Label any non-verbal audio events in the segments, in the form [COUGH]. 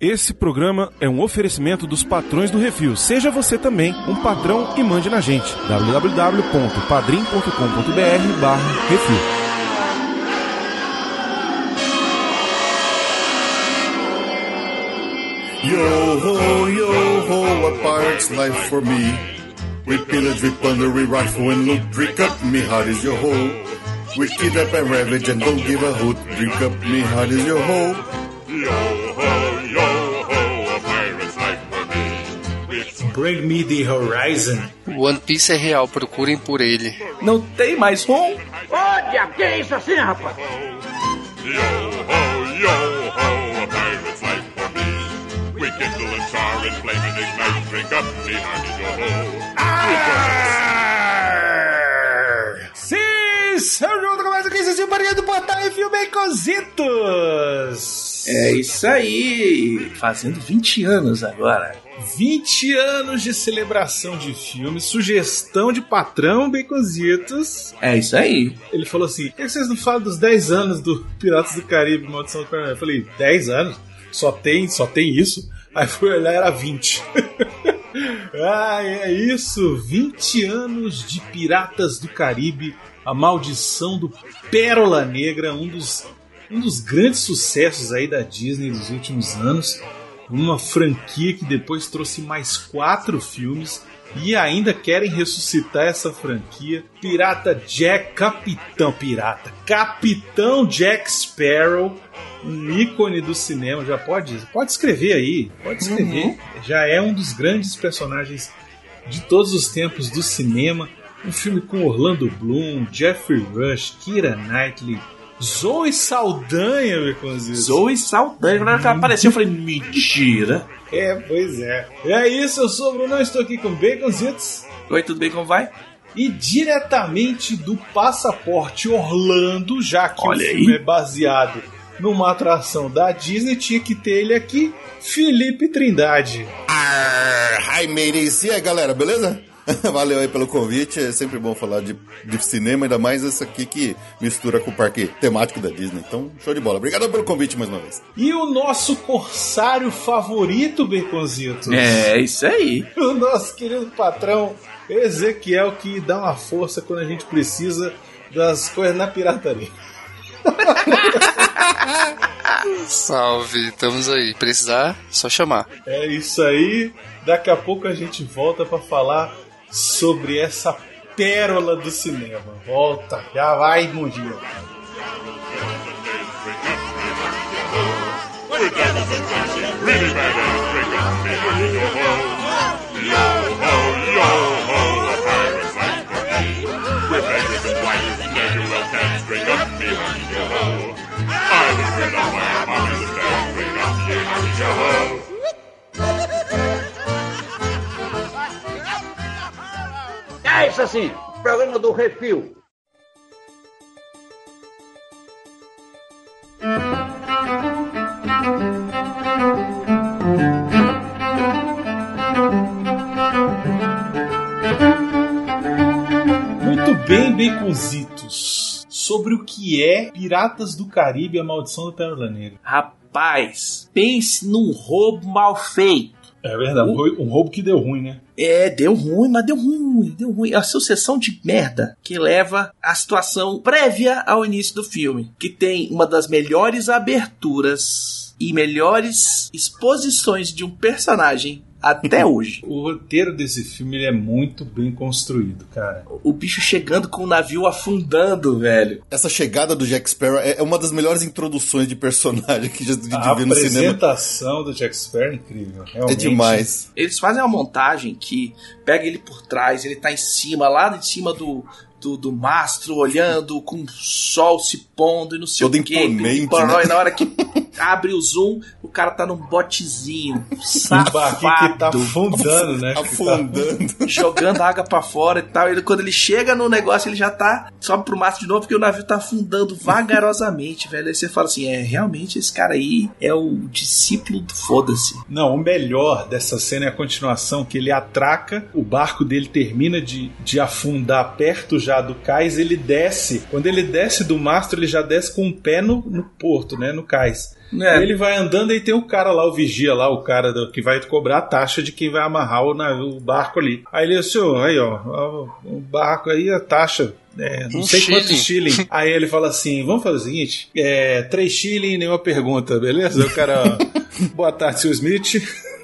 Esse programa é um oferecimento dos patrões do Refil. Seja você também um patrão e mande na gente. www.padrim.com.br barra Refil. Yo ho, yo ho, a pirate's life for me. We pillage, we plunder, we rifle and loot. Drink up, me heart is your ho. We kidnap and ravage and don't give a hoot. Drink up, me heart is your ho. Yo ho, Bring me the horizon. One Piece é real, procurem por ele. Não tem mais? Ô, diabo, que é isso assim, rapaz? yo ho, yo ho, a pirate's life for me. We kindle and char and flame and ignite. Drink up, me heart is your ho. Sim, seu junto começa o Barriga do Portal e filme Cositos. É isso aí. Fazendo 20 anos agora. 20 anos de celebração de filme, sugestão de patrão Baconzitos. É isso aí. Ele falou assim: por que vocês não falam dos 10 anos do Piratas do Caribe, Maldição do Paraná? Eu falei: 10 anos? Só tem, só tem isso? Aí fui olhar, era 20. [LAUGHS] ah, é isso! 20 anos de Piratas do Caribe, a maldição do Pérola Negra, um dos, um dos grandes sucessos aí da Disney dos últimos anos. Uma franquia que depois trouxe mais quatro filmes e ainda querem ressuscitar essa franquia. Pirata Jack, Capitão Pirata, Capitão Jack Sparrow, um ícone do cinema. Já pode, pode escrever aí, pode escrever. Já é um dos grandes personagens de todos os tempos do cinema. Um filme com Orlando Bloom, Jeffrey Rush, Kira Knightley, Zoe Saldanha, meu cozido. Zoe Saldanha. Na hora que ela apareceu, eu falei, mentira. É, pois é. É isso, eu sou o Bruno, estou aqui com Baconzitos. Oi, tudo bem? Como vai? E diretamente do Passaporte Orlando, já que Olha o filme aí. é baseado numa atração da Disney, tinha que ter ele aqui, Felipe Trindade. Arr, hi, mateys. E aí, galera, beleza? [LAUGHS] Valeu aí pelo convite. É sempre bom falar de, de cinema, ainda mais esse aqui que mistura com o parque temático da Disney. Então, show de bola. Obrigado pelo convite mais uma vez. E o nosso corsário favorito, Baconzitos. É isso aí. O nosso querido patrão Ezequiel, que dá uma força quando a gente precisa das coisas na pirataria. [LAUGHS] Salve, estamos aí. Precisar, só chamar. É isso aí. Daqui a pouco a gente volta pra falar sobre essa pérola do cinema. Volta, já vai, Mundinho. Really É isso assim, programa do Refil. Muito bem, Baconzitos. Sobre o que é Piratas do Caribe e a Maldição do Pérola Negra. Rapaz, pense num roubo mal feito. É verdade, um um roubo que deu ruim, né? É, deu ruim, mas deu ruim, deu ruim. É a sucessão de merda que leva à situação prévia ao início do filme. Que tem uma das melhores aberturas e melhores exposições de um personagem até [LAUGHS] hoje. O roteiro desse filme ele é muito bem construído, cara. O bicho chegando com o navio afundando, velho. Essa chegada do Jack Sparrow é é uma das melhores introduções de personagem que já de A ver no cinema. apresentação do Jack Sparrow é incrível. É Realmente. demais. Eles fazem uma montagem que pega ele por trás, ele tá em cima, lá em cima do, do, do mastro, olhando, com o sol se pondo e não sei Todo o que. imponente, E né? na hora que abre o zoom, o cara tá num botezinho, [LAUGHS] barquinho que tá safado, afundando, né? Tá- Afundando. [LAUGHS] jogando água pra fora e tal. Ele, quando ele chega no negócio, ele já tá. Sobe pro mastro de novo, porque o navio tá afundando vagarosamente, [LAUGHS] velho. Aí você fala assim: é, realmente esse cara aí é o discípulo do foda-se. Não, o melhor dessa cena é a continuação, que ele atraca, o barco dele termina de, de afundar perto já do cais, ele desce. Quando ele desce do mastro, ele já desce com o pé no, no porto, né? No cais. É. Ele vai andando e tem o cara lá, o vigia lá, o cara do- que vai cobrar a taxa de quem vai amarrar o, navio- o barco ali. Aí ele "Ô, aí ó, ó, o barco aí, a taxa. É, não Um sei quantos shilling. shilling. [LAUGHS] Aí ele fala assim: vamos fazer o seguinte: é, três shilling nenhuma pergunta, beleza? O cara, boa tarde, seu Smith.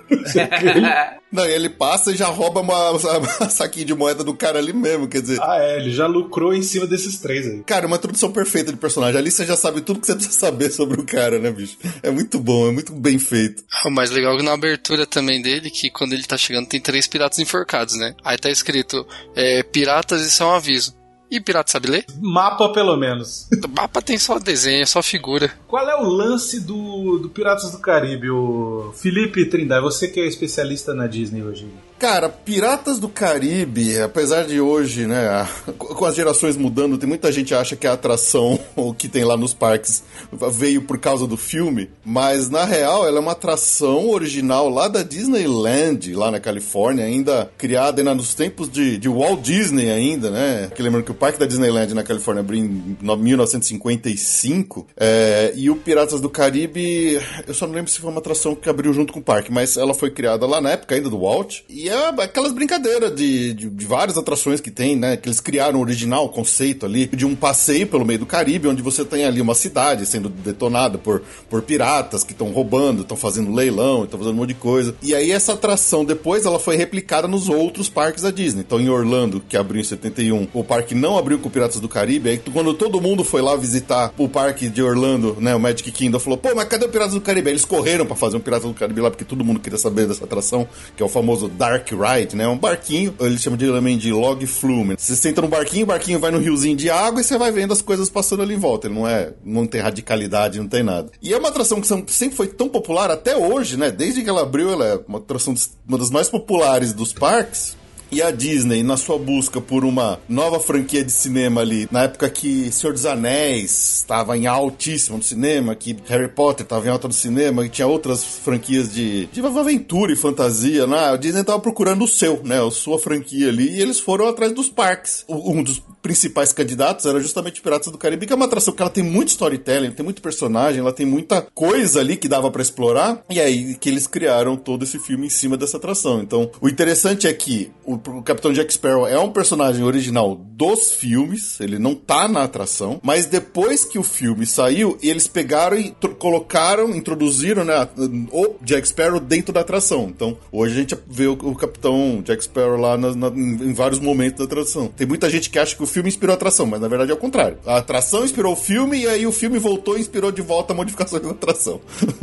[LAUGHS] Não, e ele passa e já rouba uma, uma [LAUGHS] saquinho de moeda do cara ali mesmo, quer dizer. ah, é, ele já lucrou em cima desses três aí. Cara, uma introdução perfeita de personagem. Ali você já sabe tudo que você precisa saber sobre o cara, né, bicho? É muito bom, é muito bem feito. O mais legal é que na abertura também dele, que quando ele tá chegando tem três piratas enforcados, né? Aí tá escrito, é, piratas, isso é um aviso. E pirata sabe ler? Mapa, pelo menos. O [LAUGHS] mapa tem só desenho, só figura. Qual é o lance do, do Piratas do Caribe? O Felipe Trindade, você que é especialista na Disney hoje. Cara, Piratas do Caribe, apesar de hoje, né, com as gerações mudando, tem muita gente que acha que a atração [LAUGHS] que tem lá nos parques veio por causa do filme, mas na real ela é uma atração original lá da Disneyland, lá na Califórnia, ainda criada ainda nos tempos de, de Walt Disney ainda, né? Que lembrando que o parque da Disneyland na Califórnia abriu em no- 1955, é, e o Piratas do Caribe, eu só não lembro se foi uma atração que abriu junto com o parque, mas ela foi criada lá na época ainda do Walt, e é aquelas brincadeiras de, de, de várias atrações que tem, né? Que eles criaram o original, conceito ali, de um passeio pelo meio do Caribe, onde você tem ali uma cidade sendo detonada por, por piratas que estão roubando, estão fazendo leilão, estão fazendo um monte de coisa. E aí essa atração depois ela foi replicada nos outros parques da Disney. Então em Orlando, que abriu em 71, o parque não abriu com Piratas do Caribe. Aí quando todo mundo foi lá visitar o parque de Orlando, né, o Magic Kingdom falou: "Pô, mas cadê o Piratas do Caribe?" Aí eles correram pra fazer um Piratas do Caribe lá porque todo mundo queria saber dessa atração, que é o famoso Dark Ride, né? Um barquinho, eles chamam de também de log flume. Você senta no barquinho, o barquinho vai no riozinho de água e você vai vendo as coisas passando ali em volta. Ele não é, não tem radicalidade, não tem nada. E é uma atração que sempre foi tão popular até hoje, né? Desde que ela abriu, ela é uma atração uma das mais populares dos parques. E a Disney, na sua busca por uma nova franquia de cinema ali, na época que Senhor dos Anéis estava em altíssimo no cinema, que Harry Potter estava em alta no cinema, que tinha outras franquias de, de aventura e fantasia, né? a Disney estava procurando o seu, né? A sua franquia ali, e eles foram atrás dos parques. Um dos principais candidatos era justamente Piratas do Caribe, que é uma atração que ela tem muito storytelling, tem muito personagem, ela tem muita coisa ali que dava pra explorar, e aí que eles criaram todo esse filme em cima dessa atração. Então, o interessante é que o, o Capitão Jack Sparrow é um personagem original dos filmes, ele não tá na atração, mas depois que o filme saiu, eles pegaram e colocaram, introduziram né, o Jack Sparrow dentro da atração. Então, hoje a gente vê o, o Capitão Jack Sparrow lá na- na- em, em vários momentos da atração. Tem muita gente que acha que o filme inspirou a atração, mas na verdade é o contrário. A atração inspirou o filme e aí o filme voltou e inspirou de volta a modificações da atração. [LAUGHS]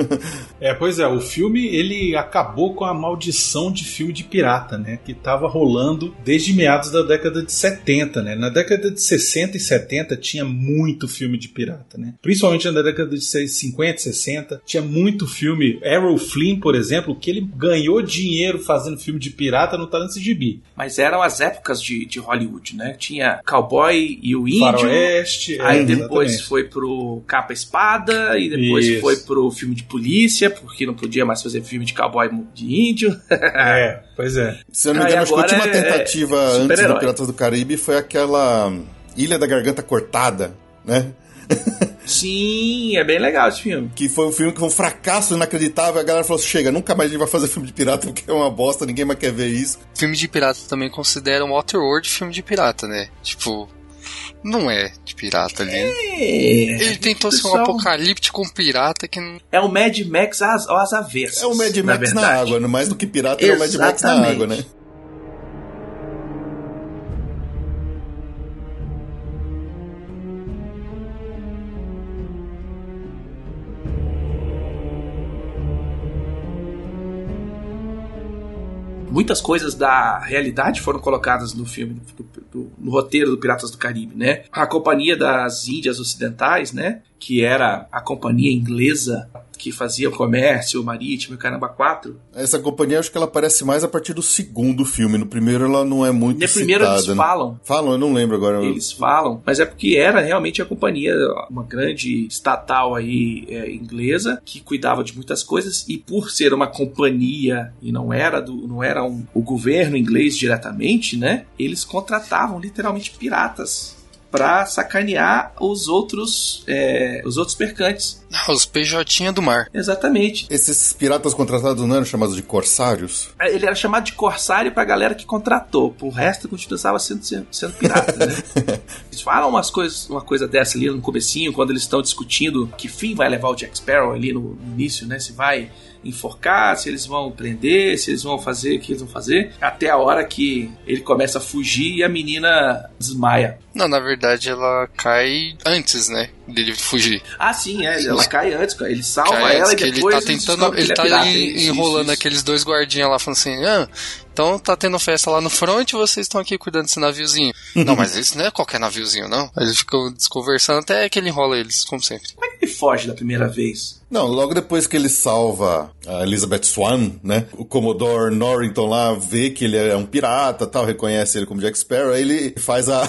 É, pois é, o filme ele acabou com a maldição de filme de pirata, né? Que tava rolando desde meados da década de 70, né? Na década de 60 e 70 tinha muito filme de pirata, né? Principalmente na década de 50, 60, tinha muito filme. Errol Flynn, por exemplo, que ele ganhou dinheiro fazendo filme de pirata tá nesse gibi. Mas eram as épocas de, de Hollywood, né? Tinha Cowboy e o Índio. Faroeste, Aí é, depois exatamente. foi pro Capa Espada, e depois Isso. foi pro filme de polícia, porque não podia mais fazer filme de cowboy de índio. É, pois é. Se eu não me e engano, acho que última é- tentativa é antes do. Piratas do Caribe foi aquela Ilha da Garganta Cortada, né? [LAUGHS] Sim, é bem legal esse filme. Que foi um filme que foi um fracasso inacreditável. A galera falou: chega, nunca mais a gente vai fazer filme de pirata porque é uma bosta, ninguém mais quer ver isso. Filme de pirata também consideram Waterworld filme de pirata, né? Tipo, não é de pirata ali. Ele tentou ser um apocalíptico com pirata que não. É o Mad Max às, às avessas. É o Mad na Max na, verdade. água, né? mais do que pirata, é o Mad Max na Exatamente. água, né? Muitas coisas da realidade foram colocadas no filme, do- do- no roteiro do Piratas do Caribe, né? A Companhia das Índias Ocidentais, né? Que era a companhia inglesa que fazia o comércio marítimo e caramba 4. Essa companhia, acho que ela aparece mais a partir do segundo filme. No primeiro, ela não é muito No primeiro citada, eles né? falam, Falam, eu não lembro agora. eles falam, mas é porque era realmente a companhia, uma grande estatal aí é, inglesa que cuidava de muitas coisas e por ser uma companhia e não era do, não era um- o governo inglês diretamente, né? Eles contratavam literalmente piratas pra sacanear os outros, é, os outros mercantes. Os PJ do mar. Exatamente. Esses piratas contratados não eram chamados de corsários? Ele era chamado de corsário pra galera que contratou. O resto continuava sendo, sendo, sendo pirata, né? [LAUGHS] Eles falam umas coisas, uma coisa dessa ali no comecinho, quando eles estão discutindo que fim vai levar o Jack Sparrow ali no, no início, né? Se vai enforcar, se eles vão prender, se eles vão fazer o que eles vão fazer, até a hora que ele começa a fugir e a menina desmaia. Não, na verdade ela cai antes, né? Dele fugir. Ah, sim, é, ela cai antes, ele salva Cai ela antes e depois ele tá tentando. que Ele tá pirata. Isso, enrolando isso, isso. aqueles dois guardinhas lá, falando assim: ah, então tá tendo festa lá no front e vocês estão aqui cuidando desse naviozinho. [LAUGHS] não, mas esse não é qualquer naviozinho, não. Aí eles ficam desconversando até que ele enrola eles, como sempre. Como é que ele foge da primeira vez? Não, logo depois que ele salva a Elizabeth Swan, né? O Commodore Norrington lá vê que ele é um pirata tal, reconhece ele como Jack Sparrow, aí ele faz a,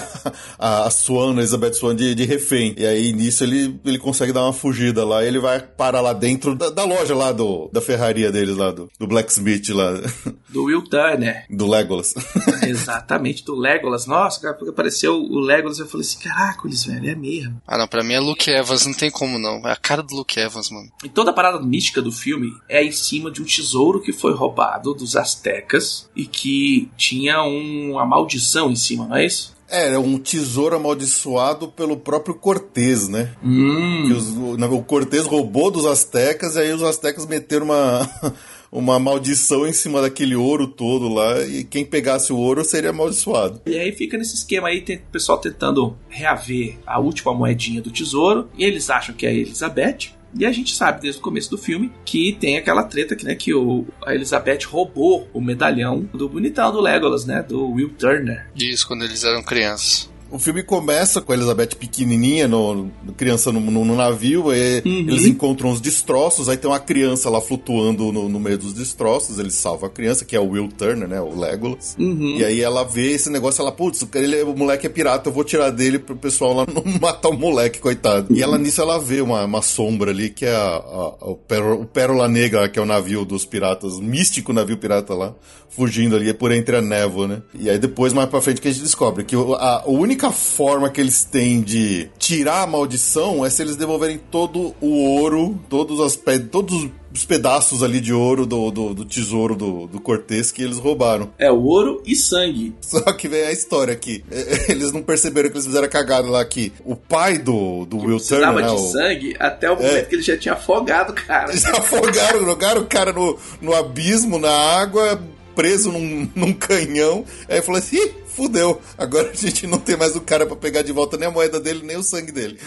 a, a Swan, a Elizabeth Swan de, de refém. E aí nisso ele, ele consegue dar uma fugida lá, ele vai parar lá dentro da, da loja lá do, da ferraria deles lá, do, do Blacksmith lá, Do Will Turner. do Legolas. [LAUGHS] Exatamente, do Legolas. Nossa, cara, porque apareceu o Legolas eu falei assim: caracoles, velho, é mesmo. Ah, não, pra mim é Luke Evans, não tem como não. É a cara do Luke Evans, mano. E toda a parada mística do filme é em cima de um tesouro que foi roubado dos astecas e que tinha um- uma maldição em cima, não é isso? É, é um tesouro amaldiçoado pelo próprio Cortez, né? Hum. Que os- o Cortez roubou dos astecas e aí os astecas meteram uma, [LAUGHS] uma maldição em cima daquele ouro todo lá e quem pegasse o ouro seria amaldiçoado. E aí fica nesse esquema aí, tem o pessoal tentando reaver a última moedinha do tesouro, e eles acham que é a Elizabeth. E a gente sabe desde o começo do filme que tem aquela treta que, né, que o, a Elizabeth roubou o medalhão do bonitão do Legolas, né? Do Will Turner. Isso, quando eles eram crianças. O filme começa com a Elizabeth pequenininha, no, no- criança no, no- no navio, e Uhum. eles encontram os destroços, aí tem uma criança lá flutuando no, meio dos destroços, eles salvam a criança, que é o Will Turner, né, o Legolas. Uhum. E aí ela vê esse negócio, ela, putz, ele, o moleque é pirata, eu vou tirar dele pro pessoal lá não [LAUGHS] matar o moleque, coitado. E ela nisso ela vê uma, uma sombra ali, que é a, a- o, Pérola, o Pérola Negra, que é o navio dos piratas, o místico navio pirata lá, fugindo ali por entre a névoa, né? E aí depois, mais pra frente, que a gente descobre que a, a única forma que eles têm de tirar a maldição é se eles devolverem todo o ouro, todos, as, todos os pedaços ali de ouro do, do, do tesouro do, do Cortez que eles roubaram. É ouro e sangue. Só que vem a história aqui. É, Eles não perceberam que eles fizeram a cagada lá que o pai do, do Will Turner, Precisava né? de o- sangue até o momento É. que ele já tinha afogado o cara. Eles afogaram, jogaram o cara no, no abismo, na água, preso num, num canhão. Aí falou assim: fudeu. Agora a gente não tem mais o cara pra pegar de volta nem a moeda dele, nem o sangue dele.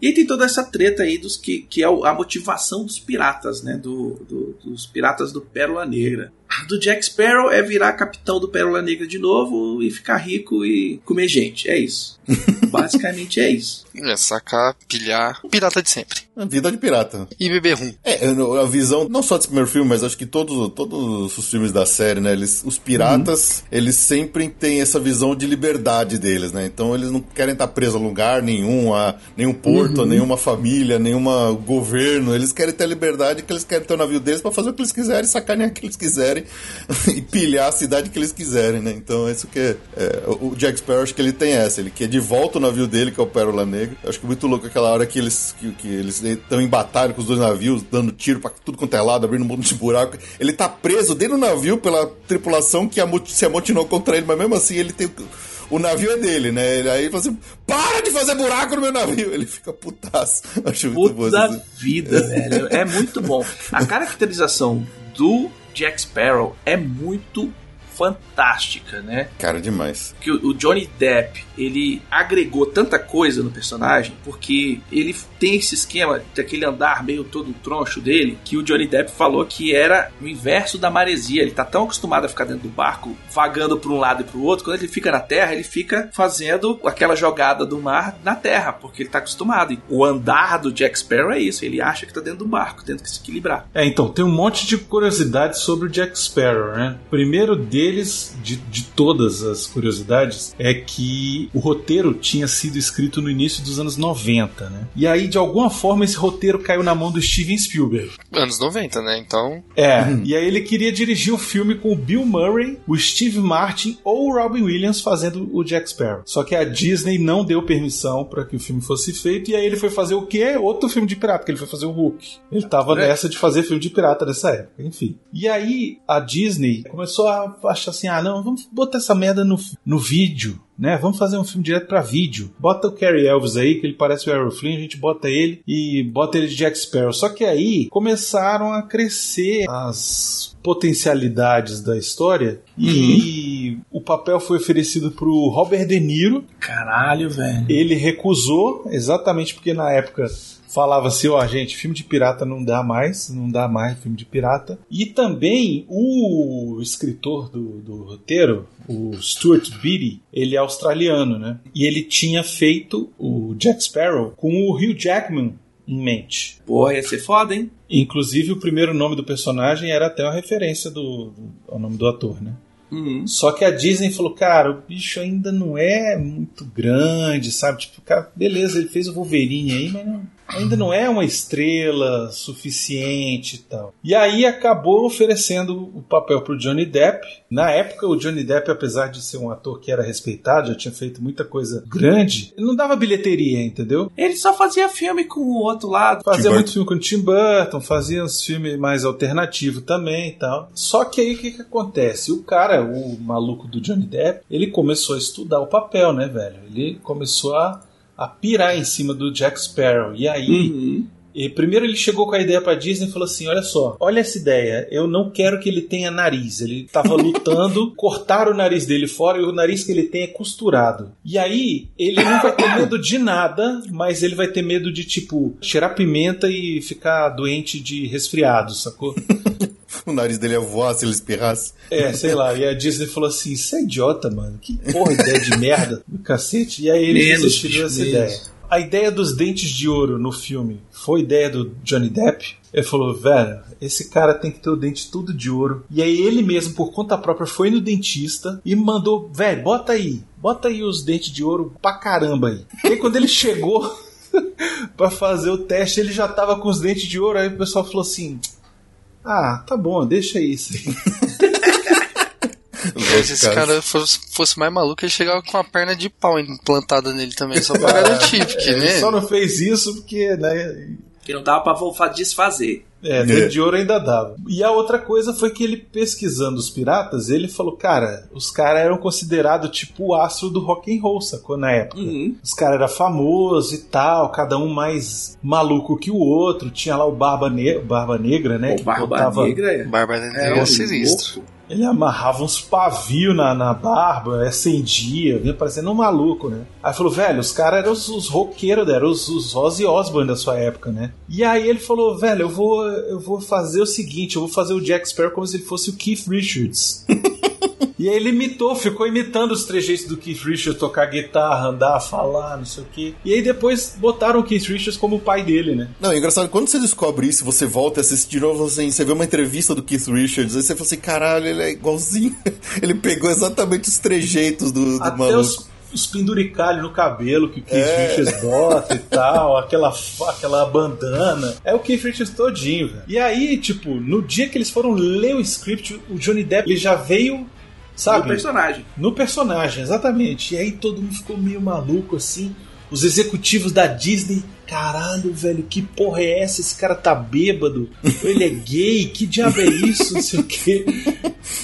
E aí tem toda essa treta aí dos que, que é a motivação dos piratas, né? Do, do- dos piratas do Pérola Negra. A Do Jack Sparrow é virar capitão do Pérola Negra de novo e ficar rico e comer gente. É isso. [LAUGHS] Basicamente é isso. É sacar, pilhar. Pirata de sempre. A vida de pirata. E beber rum. É, a visão, não só desse primeiro filme, mas acho que todos, todos os filmes da série, né? Eles, os piratas, eles sempre têm essa visão de liberdade deles, né? Então eles não querem estar presos a lugar nenhum, a nenhum porto, a nenhuma família, nenhuma governo. Eles querem ter a liberdade que eles querem ter o navio deles pra fazer o que eles quiserem, sacanear o que eles quiserem [LAUGHS] e pilhar a cidade que eles quiserem, né? Então é isso que é, é, o Jack Sparrow acho que ele tem essa, ele quer de volta o navio dele, que é o Pérola Negra. Eu acho que é muito louco aquela hora que eles que, que eles estão em batalha com os dois navios, dando tiro pra tudo quanto é lado, abrindo um monte de buraco. Ele tá preso dentro do navio pela tripulação que se amotinou contra ele, mas mesmo assim ele tem o navio é dele, né? Ele aí fala assim: para de fazer buraco no meu navio! [LAUGHS] Ele fica putaço. Acho muito bom Puta vida, velho. É muito bom. A [LAUGHS] caracterização do Jack Sparrow é muito fantástica, né? Cara, demais. que o o Johnny Depp ele agregou tanta coisa no personagem porque ele tem esse esquema daquele andar meio todo troncho dele que o Johnny Depp falou que era o inverso da maresia. Ele tá tão acostumado a ficar dentro do barco, vagando para um lado e para o outro, quando ele fica na terra, ele fica fazendo aquela jogada do mar na terra, porque ele tá acostumado. E o andar do Jack Sparrow é isso, ele acha que tá dentro do barco, tendo que se equilibrar. É, então, tem um monte de curiosidades sobre o Jack Sparrow, né? Primeiro deles, de, de todas as curiosidades, é que o roteiro tinha sido escrito no início dos anos 90, né? E aí, de alguma forma, esse roteiro caiu na mão do Steven Spielberg. Anos 90, né? Então. É, e aí ele queria dirigir o filme com o Bill Murray, o Steve Martin ou o Robin Williams fazendo o Jack Sparrow. Só que a Disney não deu permissão para que o filme fosse feito, e aí ele foi fazer o quê? Outro filme de pirata, que ele foi fazer o Hulk. Ele tava nessa de fazer filme de pirata nessa época, enfim. E aí a Disney começou a achar assim: ah, não, vamos botar essa merda no, no vídeo. Né, vamos fazer um filme direto pra vídeo. Bota o Cary Elves aí, que ele parece o Errol Flynn, a gente bota ele e bota ele de Jack Sparrow. Só que aí começaram a crescer as potencialidades da história e o papel foi oferecido pro Robert De Niro. Caralho, velho. Ele recusou, exatamente porque na época falava assim, ó, gente, filme de pirata não dá mais, não dá mais filme de pirata. E também o escritor do, do roteiro, o Stuart Beatty, ele é australiano, né? E ele tinha feito o Jack Sparrow com o Hugh Jackman em mente. Porra, ia ser foda, hein? Inclusive, o primeiro nome do personagem era até uma referência do, do- ao nome do ator, né? Uhum. Só que a Disney falou, cara, o bicho ainda não é muito grande, sabe? Tipo, cara, beleza, ele fez o Wolverine aí, mas não- ainda não é uma estrela suficiente e tal. E aí acabou oferecendo o papel pro Johnny Depp. Na época, o Johnny Depp, apesar de ser um ator que era respeitado, já tinha feito muita coisa grande, ele não dava bilheteria, entendeu? Ele só fazia filme com o outro lado. Fazia Tim muito filme com o Tim Burton, fazia uns filmes mais alternativos também e tal. Só que aí o que, que acontece? O cara, o maluco do Johnny Depp, ele começou a estudar o papel, né, velho? Ele começou a, a pirar em cima do Jack Sparrow. E aí, Uhum. e primeiro ele chegou com a ideia pra Disney e falou assim: Olha só, olha essa ideia, eu não quero que ele tenha nariz. Ele tava [LAUGHS] lutando, cortaram o nariz dele fora e o nariz que ele tem é costurado. E aí, ele não vai ter medo de nada, mas ele vai ter medo de, tipo, cheirar pimenta e ficar doente de resfriado, sacou? [LAUGHS] O nariz dele ia voar se ele espirrasse. É, sei lá. E a Disney falou assim: Isso é idiota, mano. Que porra, ideia de merda [LAUGHS] do cacete. E aí eles Menos, desistiram dessa menos. ideia. A ideia dos dentes de ouro no filme foi ideia do Johnny Depp. Ele falou, velho, esse cara tem que ter o dente tudo de ouro. E aí ele mesmo, por conta própria, foi no dentista e mandou, velho, bota aí, bota aí os dentes de ouro pra caramba aí. E aí quando ele [LAUGHS] chegou [LAUGHS] pra fazer o teste, ele já tava com os dentes de ouro. Aí o pessoal falou assim: Ah, tá bom, deixa isso [LAUGHS] aí. Se esse cara fosse, fosse mais maluco, ele chegava com a perna de pau implantada nele também, só pra garantir, porque, Ele né? só não fez isso porque, né? Que não dava pra desfazer. É, dente de ouro ainda dava. E a outra coisa foi que ele pesquisando os piratas, ele falou, cara, os caras eram considerados tipo o astro do rock and roll, sacou? Na época. Uhum. Os caras eram famosos e tal, cada um mais maluco que o outro. Tinha lá o Barba, ne Barba Negra, né? O que Barba botava- Negra é. Era Negra é um sinistro. louco. Ele amarrava uns pavios na, na barba, acendia, vinha parecendo um maluco, né? Aí falou, velho, os caras eram os, os roqueiros, eram os, os Ozzy Osbourne da sua época, né? E aí ele falou, velho, eu vou, eu vou fazer o seguinte, eu vou fazer o Jack Sparrow como se ele fosse o Keith Richards. [LAUGHS] E aí ele imitou, ficou imitando os trejeitos do Keith Richards, tocar guitarra, andar, falar, não sei o quê. E aí depois botaram o Keith Richards como o pai dele, né? Não, é engraçado, quando você descobre isso, você volta a assistir de novo, assim, você vê uma entrevista do Keith Richards, aí você fala assim, caralho, ele é igualzinho. [LAUGHS] Ele pegou exatamente os trejeitos do, do Até maluco. os, os penduricalhos no cabelo que o Keith É. Richards bota e tal, aquela, aquela bandana. É o Keith Richards todinho, velho. E aí, tipo, no dia que eles foram ler o script, o Johnny Depp ele já veio, sabe? personagem. No personagem, exatamente. E aí todo mundo ficou meio maluco assim. Os executivos da Disney, caralho, velho, que porra é essa? Esse cara tá bêbado, ele é gay, que diabo é isso? Não sei o quê.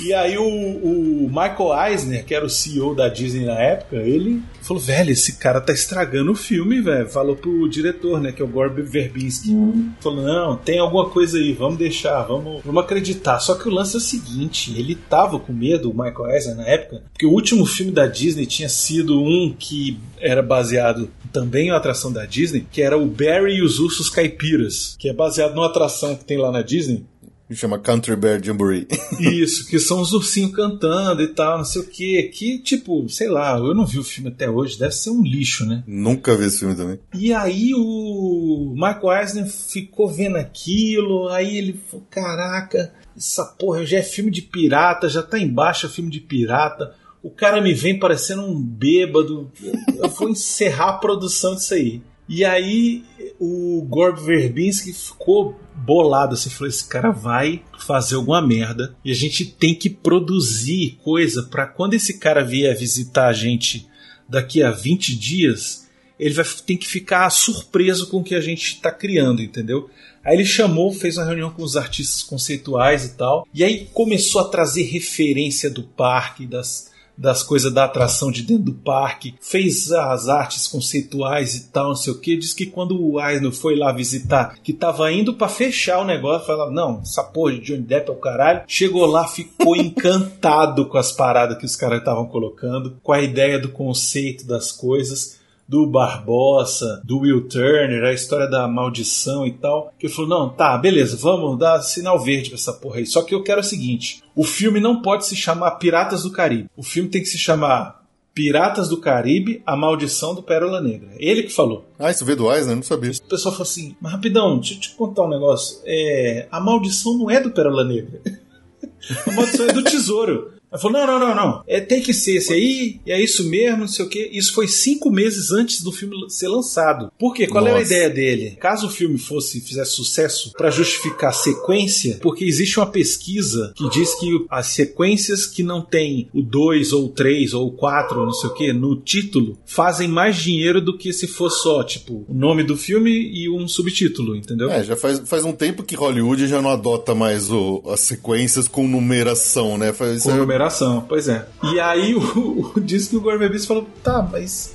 E aí o, o Michael Eisner, que era o CEO da Disney na época, ele falou, velho, esse cara tá estragando o filme, velho. Falou pro diretor, né, que é o Gore Verbinski. Falou, não, tem alguma coisa aí, vamos deixar, vamos, vamos acreditar. Só que o lance é o seguinte, ele tava com medo, o Michael Eisner, na época, porque o último filme da Disney tinha sido um que era baseado também em uma atração da Disney, que era o Barry e os Ursos Caipiras, que é baseado numa atração que tem lá na Disney, Chama Country Bear Jamboree. [LAUGHS] isso, que são os ursinhos cantando e tal, não sei o que. Que, tipo, sei lá, eu não vi o filme até hoje, deve ser um lixo, né? Nunca vi esse filme também. E aí o Michael Eisner ficou vendo aquilo, aí ele falou, caraca, essa porra já é filme de pirata, já tá embaixo é filme de pirata. O cara me vem parecendo um bêbado. Eu vou encerrar a produção disso aí. E aí o Gorb Verbinski ficou bolado assim, falou: esse cara vai fazer alguma merda e a gente tem que produzir coisa para quando esse cara vier visitar a gente daqui a 20 dias, ele vai ter que ficar surpreso com o que a gente está criando, entendeu? Aí ele chamou, fez uma reunião com os artistas conceituais e tal, e aí começou a trazer referência do parque, das, das coisas da atração de dentro do parque, fez as artes conceituais e tal, não sei o que. Diz que quando o Eisner foi lá visitar, que tava indo para fechar o negócio, falava: Não, essa porra de Johnny Depp é o caralho. Chegou lá, ficou [LAUGHS] encantado com as paradas que os caras estavam colocando, com a ideia do conceito das coisas do Barbosa, do Will Turner, a história da maldição e tal. Que ele falou: não, tá, beleza, vamos dar sinal verde pra essa porra aí. Só que eu quero o seguinte: o filme não pode se chamar Piratas do Caribe. O filme tem que se chamar Piratas do Caribe, A Maldição do Pérola Negra. Ele que falou. Ah, isso veio do Eisner? Não sabia. O pessoal falou assim: mas rapidão, deixa eu te contar um negócio. É, a maldição não é do Pérola Negra. [LAUGHS] a maldição é do tesouro. Ela falou: não, não, não, não. É, tem que ser esse aí, e é isso mesmo, não sei o quê. Isso foi cinco meses antes do filme ser lançado. Por quê? Qual era a Nossa. ideia dele? Caso o filme fosse fizesse sucesso para justificar a sequência, porque existe uma pesquisa que diz que as sequências que não tem o 2 ou o 3 ou o 4, não sei o quê, no título, fazem mais dinheiro do que se for só, tipo, o nome do filme e um subtítulo, entendeu? É, já faz, faz um tempo que Hollywood já não adota mais o, as sequências com numeração, né? Faz, Com numeração, pois é. E aí o, [LAUGHS] o diz que o Gourmet falou: tá, mas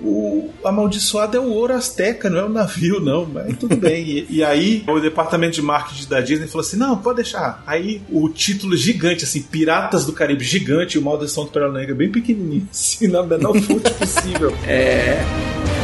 o amaldiçoado é o ouro azteca, não é o navio, não. Mas tudo bem. E, e aí o departamento de marketing da Disney falou assim: não, pode deixar. Aí o título gigante, assim, Piratas do Caribe gigante o Maldição do Pérola Negra bem pequenininho, [LAUGHS] assim, na menor fonte possível. É.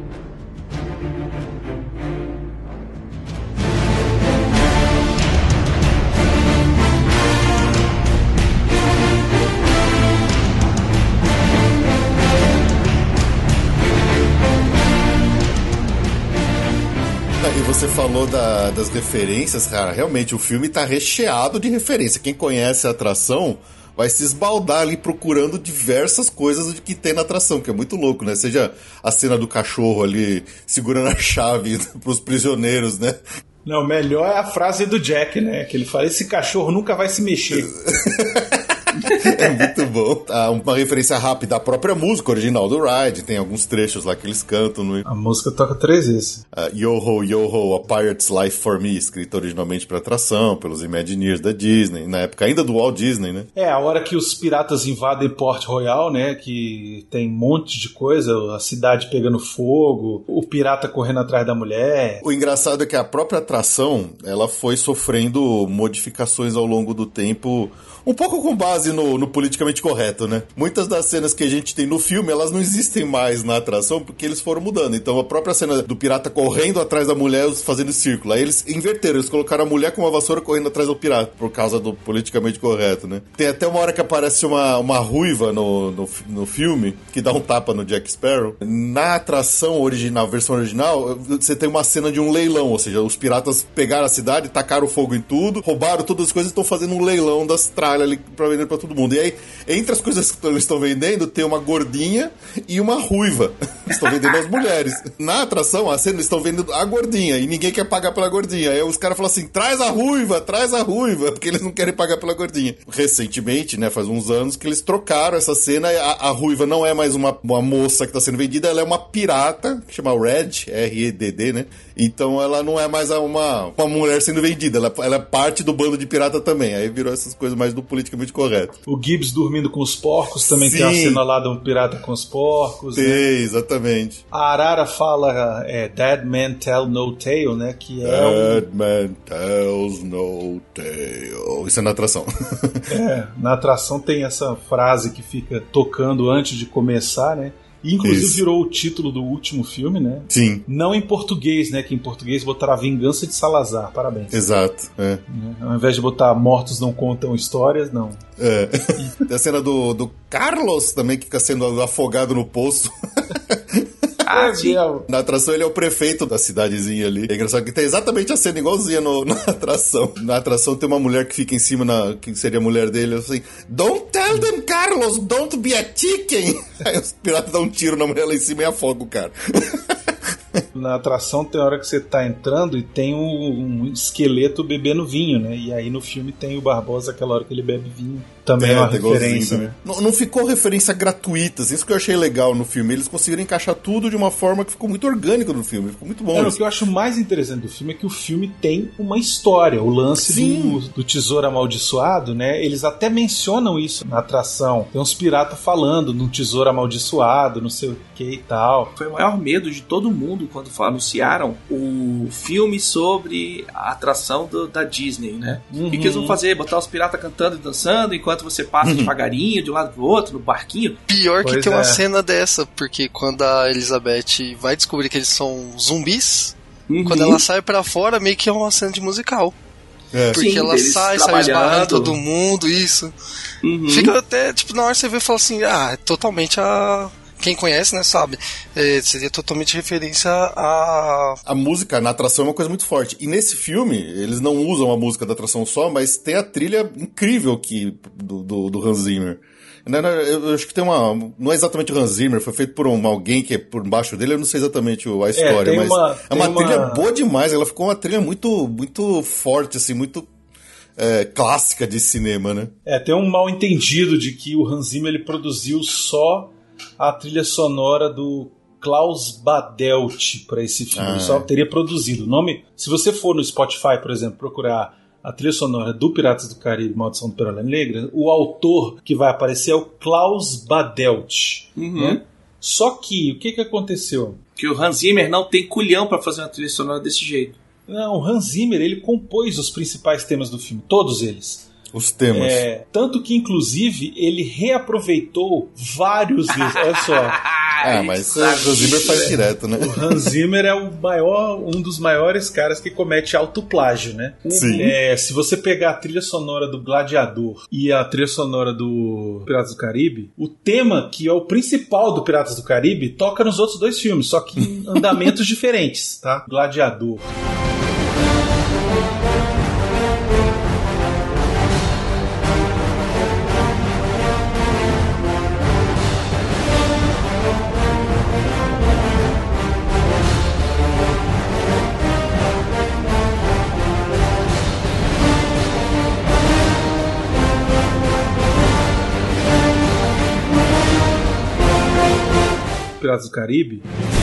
E você falou da- das referências, cara. Realmente, o filme tá recheado de referência. Quem conhece a atração vai se esbaldar ali procurando diversas coisas que tem na atração, que é muito louco, né? Seja a cena do cachorro ali segurando a chave [LAUGHS] pros prisioneiros, né? Não, melhor é a frase do Jack, né? Que ele fala: esse cachorro nunca vai se mexer. [LAUGHS] [LAUGHS] É muito bom. Ah, uma referência rápida à própria música original do Ride. Tem alguns trechos lá que eles cantam no A música toca três vezes. Uh, Yo-Ho, Yo-Ho, A Pirate's Life for Me, escrito originalmente para atração, pelos Imagineers da Disney, na época ainda do Walt Disney, né? É, a hora que os piratas invadem Port Royal, né? Que tem um monte de coisa, a cidade pegando fogo, o pirata correndo atrás da mulher. O engraçado é que a própria atração, ela foi sofrendo modificações ao longo do tempo, um pouco com base no, no politicamente correto, né? Muitas das cenas que a gente tem no filme, elas não existem mais na atração porque eles foram mudando. Então a própria cena do pirata correndo atrás da mulher fazendo círculo, aí eles inverteram, eles colocaram a mulher com uma vassoura correndo atrás do pirata, por causa do politicamente correto, né? Tem até uma hora que aparece uma, uma ruiva no, no, no filme, que dá um tapa no Jack Sparrow. Na atração original, versão original, você tem uma cena de um leilão, ou seja, os piratas pegaram a cidade, tacaram fogo em tudo, roubaram todas as coisas e estão fazendo um leilão das tralhas ali pra vender pra todo mundo. E aí, entre as coisas que eles estão vendendo, tem uma gordinha e uma ruiva. [LAUGHS] Estão vendendo as mulheres. Na atração, a cena, eles estão vendendo a gordinha e ninguém quer pagar pela gordinha. Aí os caras falam assim: traz a ruiva, traz a ruiva, [LAUGHS] porque eles não querem pagar pela gordinha. Recentemente, né, faz uns anos, que eles trocaram essa cena. A, a ruiva não é mais uma, uma moça que tá sendo vendida, ela é uma pirata, que chama Red, R-E-D-D, né? Então ela não é mais uma, uma mulher sendo vendida, ela, ela é parte do bando de pirata também. Aí virou essas coisas mais do politicamente correto. O Gibbs dormindo com os porcos também Sim. tem a cena lá de um pirata com os porcos. Tem, né? exatamente. A Arara fala é, Dead Man Tell No Tale, né? Que é um, Dead man tells no tale. Isso é na atração? É, na atração tem essa frase que fica tocando antes de começar, né? E inclusive Isso. virou o título do último filme, né? Sim, Não em português, né? Que em português botaram a Vingança de Salazar. Parabéns. exato. É. Né? Ao invés de botar Mortos Não Contam Histórias, não. É. [LAUGHS] Tem a cena do, do Carlos também, que fica sendo afogado no poço. [LAUGHS] Na atração ele é o prefeito da cidadezinha ali. É engraçado que tem exatamente a cena igualzinha no- [LAUGHS] na atração. Na atração tem uma mulher que fica em cima, na, que seria a mulher dele, assim, Don't tell them, Carlos, don't be a chicken. [LAUGHS] Aí os piratas dão um tiro na mulher lá em cima e afogam o cara. [LAUGHS] Na atração tem hora que você tá entrando e tem um, um esqueleto bebendo vinho, né? E aí no filme tem o Barbosa aquela hora que ele bebe vinho. Também é, uma tá igualzinho referência, né? Não, não ficou referência gratuita, isso que eu achei legal no filme. Eles conseguiram encaixar tudo de uma forma que ficou muito orgânico no filme. Ficou muito bom. Cara, o que eu acho mais interessante do filme é que o filme tem uma história. O lance do, do tesouro amaldiçoado, né? Eles até mencionam isso na atração. Tem uns piratas falando no tesouro amaldiçoado, não sei o que e tal. Foi o maior medo de todo mundo quando fa- anunciaram o filme sobre a atração do- da Disney, né? O que, que eles vão fazer? Botar os piratas cantando e dançando enquanto você passa devagarinho de um lado pro outro, no barquinho? Pior que Pois tem uma é. cena dessa, porque quando a Elizabeth vai descobrir que eles são zumbis, Uhum. quando ela sai pra fora, meio que é uma cena de musical. É. Porque Sim, ela sai, sai esbarrando todo mundo, isso. Uhum. Fica até, tipo, na hora você vê e fala assim, ah, é totalmente a. Quem conhece, né, sabe? É, seria totalmente referência a. A música na atração é uma coisa muito forte. E nesse filme, eles não usam a música da atração só, mas tem a trilha incrível que, do, do, do Hans Zimmer. Né, né, Eu acho que tem uma. Não é exatamente o Hans Zimmer, foi feito por um, alguém que é por baixo dele, eu não sei exatamente a história, tem mas uma- é uma tem trilha uma- boa demais. Ela ficou uma trilha muito, muito forte, assim, muito é, clássica de cinema, né? É, tem um mal entendido de que o Hans Zimmer ele produziu só a trilha sonora do Klaus Badelt para esse filme. Ah. Ele só teria produzido. O nome, se você for no Spotify, por exemplo, procurar a trilha sonora do Piratas do Caribe, Maldição do Perola Negra, o autor que vai aparecer é o Klaus Badelt. Uhum. né? Só que o que, que aconteceu? Que o Hans Zimmer não tem culhão pra fazer uma trilha sonora desse jeito. Não, o Hans Zimmer ele compôs os principais temas do filme, todos eles. Os temas. É, tanto que, inclusive, ele reaproveitou vários deles. Olha só. [LAUGHS] ah, mas o Hans Zimmer faz direto, né? O Hans Zimmer é o maior, um dos maiores caras que comete autoplágio, né? Sim. É, se você pegar a trilha sonora do Gladiador e a trilha sonora do Piratas do Caribe, o tema que é o principal do Piratas do Caribe toca nos outros dois filmes, só que em [LAUGHS] andamentos diferentes, tá? Gladiador. Piratas do Caribe.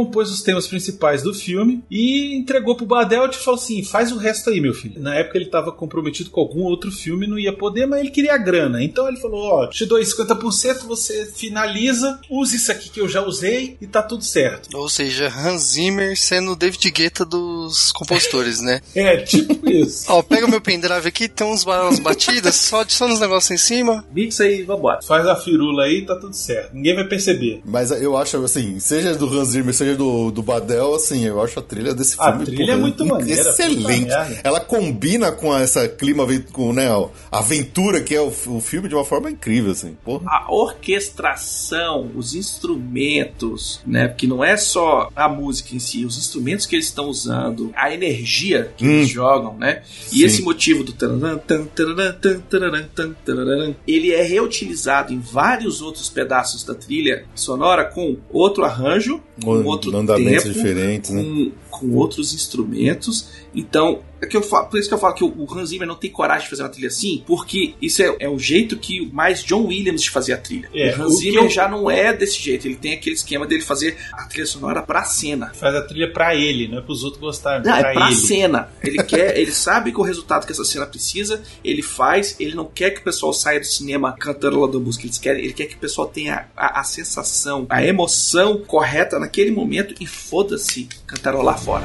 Compôs os temas principais do filme e entregou pro Badelt e falou assim: faz o resto aí, meu filho. Na época ele estava comprometido com algum outro filme, não ia poder, mas ele queria a grana. Então ele falou: ó, te dou 50%, você finaliza, use isso aqui que eu já usei e tá tudo certo. Ou seja, Hans Zimmer sendo o David Guetta dos compositores, né? [LAUGHS] É, tipo isso. Ó, pega o meu pendrive aqui, tem uns umas batidas, só adiciona uns negócios em cima. Mixa aí, vambora. Faz a firula aí, tá tudo certo. Ninguém vai perceber. Mas eu acho, assim, seja do Hans Zimmer, seja do, do Badel, assim, eu acho a trilha desse A filme... trilha é muito maneira, Excelente. Ela combina com essa clima, com, né, a aventura que é o, o filme de uma forma incrível, assim. Porra. A orquestração, os instrumentos, né? Porque não é só a música em si, os instrumentos que eles estão usando, a energia que eles jogam, né? E Sim. esse motivo do ele é reutilizado em vários outros pedaços da trilha sonora com outro arranjo, com Ou outro andamentos tempo, diferentes, né? com, com outros instrumentos. Então, É que eu falo, por isso que eu falo que o, o Hans Zimmer não tem coragem de fazer uma trilha assim, porque isso é, é o jeito que mais John Williams de fazer a trilha. É, o o Hans que Zimmer eu- já não é desse jeito, ele tem aquele esquema dele fazer a trilha sonora pra cena. Faz a trilha pra ele, não é pros outros gostarem. Não, pra é pra ele. cena. Ele [LAUGHS] quer, ele sabe que o resultado que essa cena precisa, ele faz, ele não quer que o pessoal saia do cinema cantando lá do música, ele quer, ele quer que o pessoal tenha a, a sensação, a emoção correta naquele momento e foda-se cantarolar fora.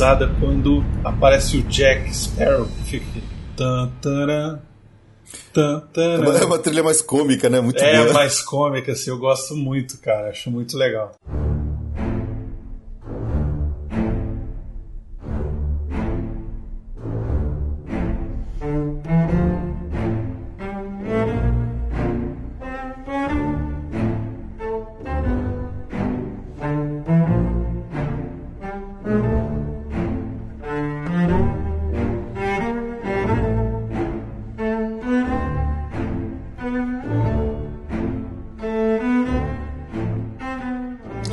É quando aparece o Jack Sparrow, que fica. Tan, taran, tan, É uma, taran. é uma trilha mais cômica, né? Muito É boa. mais cômica, assim, eu gosto muito, cara. Acho muito legal.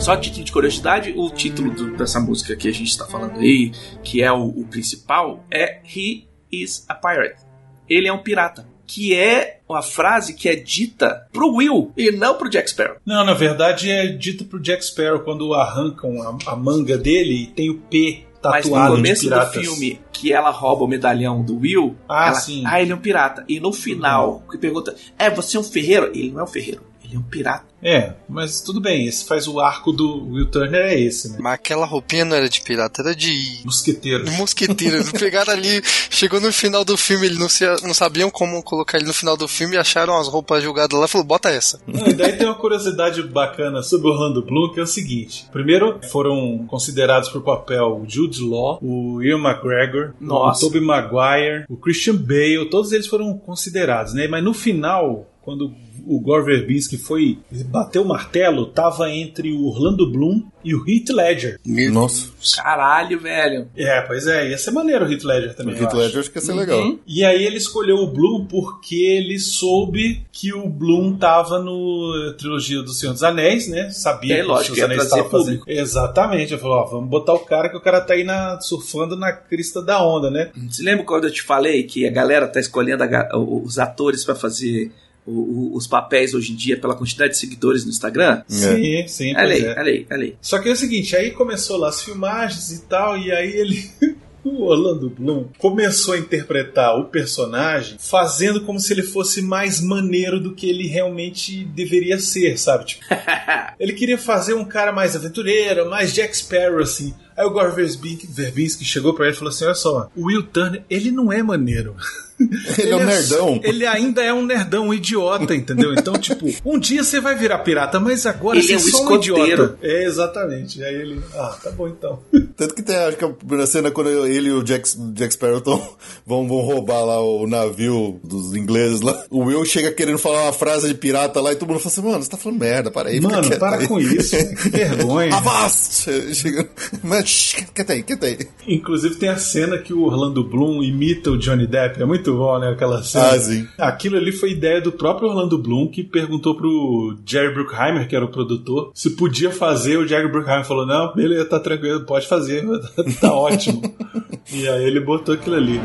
Só título de curiosidade, o título do- dessa música que a gente está falando aí, que é o, o principal, é He is a Pirate. Ele é um pirata. Que é uma frase que é dita pro Will e não pro Jack Sparrow. Não, na verdade é dito pro Jack Sparrow quando arrancam a, a manga dele e tem o P Mas no tatuado começo do filme, que ela rouba o medalhão do Will, Ah, ela, sim. ah, ele é um pirata. E no final, que pergunta, é, você é um ferreiro? Ele não é um ferreiro, ele é um pirata. É, mas tudo bem, esse faz o arco do Will Turner é esse, né? Mas aquela roupinha não era de pirata, era de Mosqueteiro. de mosqueteiro. Eles [LAUGHS] pegaram ali, chegou no final do filme, eles não, se- não sabiam como colocar ele no final do filme e acharam as roupas jogadas lá e falou, bota essa. Não, [LAUGHS] e daí tem uma curiosidade bacana sobre o Orlando Bloom, que é o seguinte. Primeiro, foram considerados para o papel o Jude Law, o Ian McGregor, Nossa. o Tobey Maguire, o Christian Bale, todos eles foram considerados, né? Mas no final, quando o Gore Verbinski foi bater o martelo, tava entre o Orlando Bloom e o Heath Ledger. Nossa, Caralho, velho. É, pois é, ia ser maneiro o Heath Ledger o também. eu Heath acho. Ledger acho que ia ser legal. Uhum. E aí ele escolheu o Bloom porque ele soube que o Bloom tava no trilogia do Senhor dos Anéis, né? Sabia É, que lógico, o Senhor dos Anéis tava fazendo. público. Exatamente. Ele falou, ó, vamos botar o cara que o cara tá aí na, surfando na crista da onda, né? Você lembra quando eu te falei que a galera tá escolhendo a os atores pra fazer o- o- os papéis hoje em dia pela quantidade de seguidores no Instagram? Sim, sim, Olha pois aí, é. olha aí, olha aí. Só que é o seguinte, aí começou lá as filmagens e tal, e aí ele. [LAUGHS] O Orlando Bloom começou a interpretar o personagem fazendo como se ele fosse mais maneiro do que ele realmente deveria ser, sabe? Tipo, [LAUGHS] ele queria fazer um cara mais aventureiro, mais Jack Sparrow, assim. Aí o Gore Verbinski, Verbinski chegou pra ele e falou assim: Olha só, o Will Turner, ele não é maneiro. [LAUGHS] Ele é um nerdão. Ele ainda é um nerdão, um idiota, entendeu? Então, tipo, um dia você vai virar pirata, mas agora Ele você é é só um idiota. É, exatamente. E aí ele, ah, tá bom então. [LAUGHS] Tanto que tem, acho que a primeira cena quando ele e o Jack, Jack Sparrow tão, vão, vão roubar lá o navio dos ingleses lá. O Will chega querendo falar uma frase de pirata lá e todo mundo fala assim, mano, você tá falando merda, para aí. Mano, para aí." com isso, que vergonha. [LAUGHS] Avast! Chega, mas, [LAUGHS] shh, quieta aí, quieta aí. Inclusive tem a cena que o Orlando Bloom imita o Johnny Depp, é muito bom, né? Aquela cena. Ah, sim. Aquilo ali foi ideia do próprio Orlando Bloom que perguntou pro Jerry Bruckheimer, que era o produtor, se podia fazer. O Jerry Bruckheimer falou: Não, beleza, tá tranquilo, pode fazer, [LAUGHS] tá ótimo. [LAUGHS] e aí ele botou aquilo ali.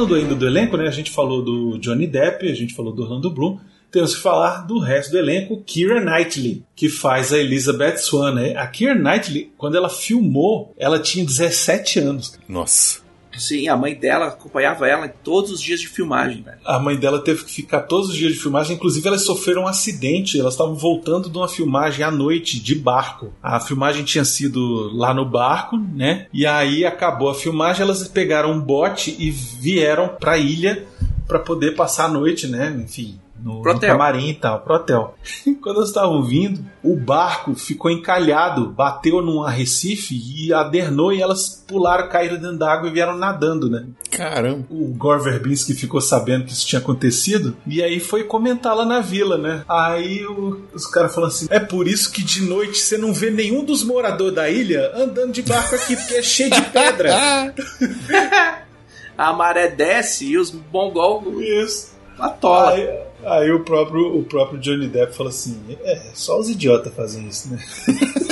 Falando ainda do elenco, né? A gente falou do Johnny Depp, a gente falou do Orlando Bloom. Temos que falar do resto do elenco, Keira Knightley, que faz a Elizabeth Swan, né? A Keira Knightley, quando ela filmou, ela tinha 17 anos. Nossa. Sim, a mãe dela acompanhava ela em todos os dias de filmagem, velho. A mãe dela teve que ficar todos os dias de filmagem, inclusive elas sofreram um acidente, elas estavam voltando de uma filmagem à noite de barco. A filmagem tinha sido lá no barco, né? E aí acabou a filmagem, elas pegaram um bote e vieram pra ilha para poder passar a noite, né? Enfim, no, no camarim e tal, pro hotel. [LAUGHS] Quando elas estavam vindo, o barco ficou encalhado, bateu num arrecife e adernou e elas pularam, caíram dentro d'água e vieram nadando, né? Caramba. O Gore Verbinski ficou sabendo que isso tinha acontecido e aí foi comentar lá na vila, né? Aí o- os caras falaram assim: é por isso que de noite você não vê nenhum dos moradores da ilha andando de barco aqui, porque é cheio de pedra. [LAUGHS] A maré desce e os mongol Isso. atola. Aí, aí o, próprio, o próprio Johnny Depp falou assim: é, só os idiotas fazem isso, né? [LAUGHS]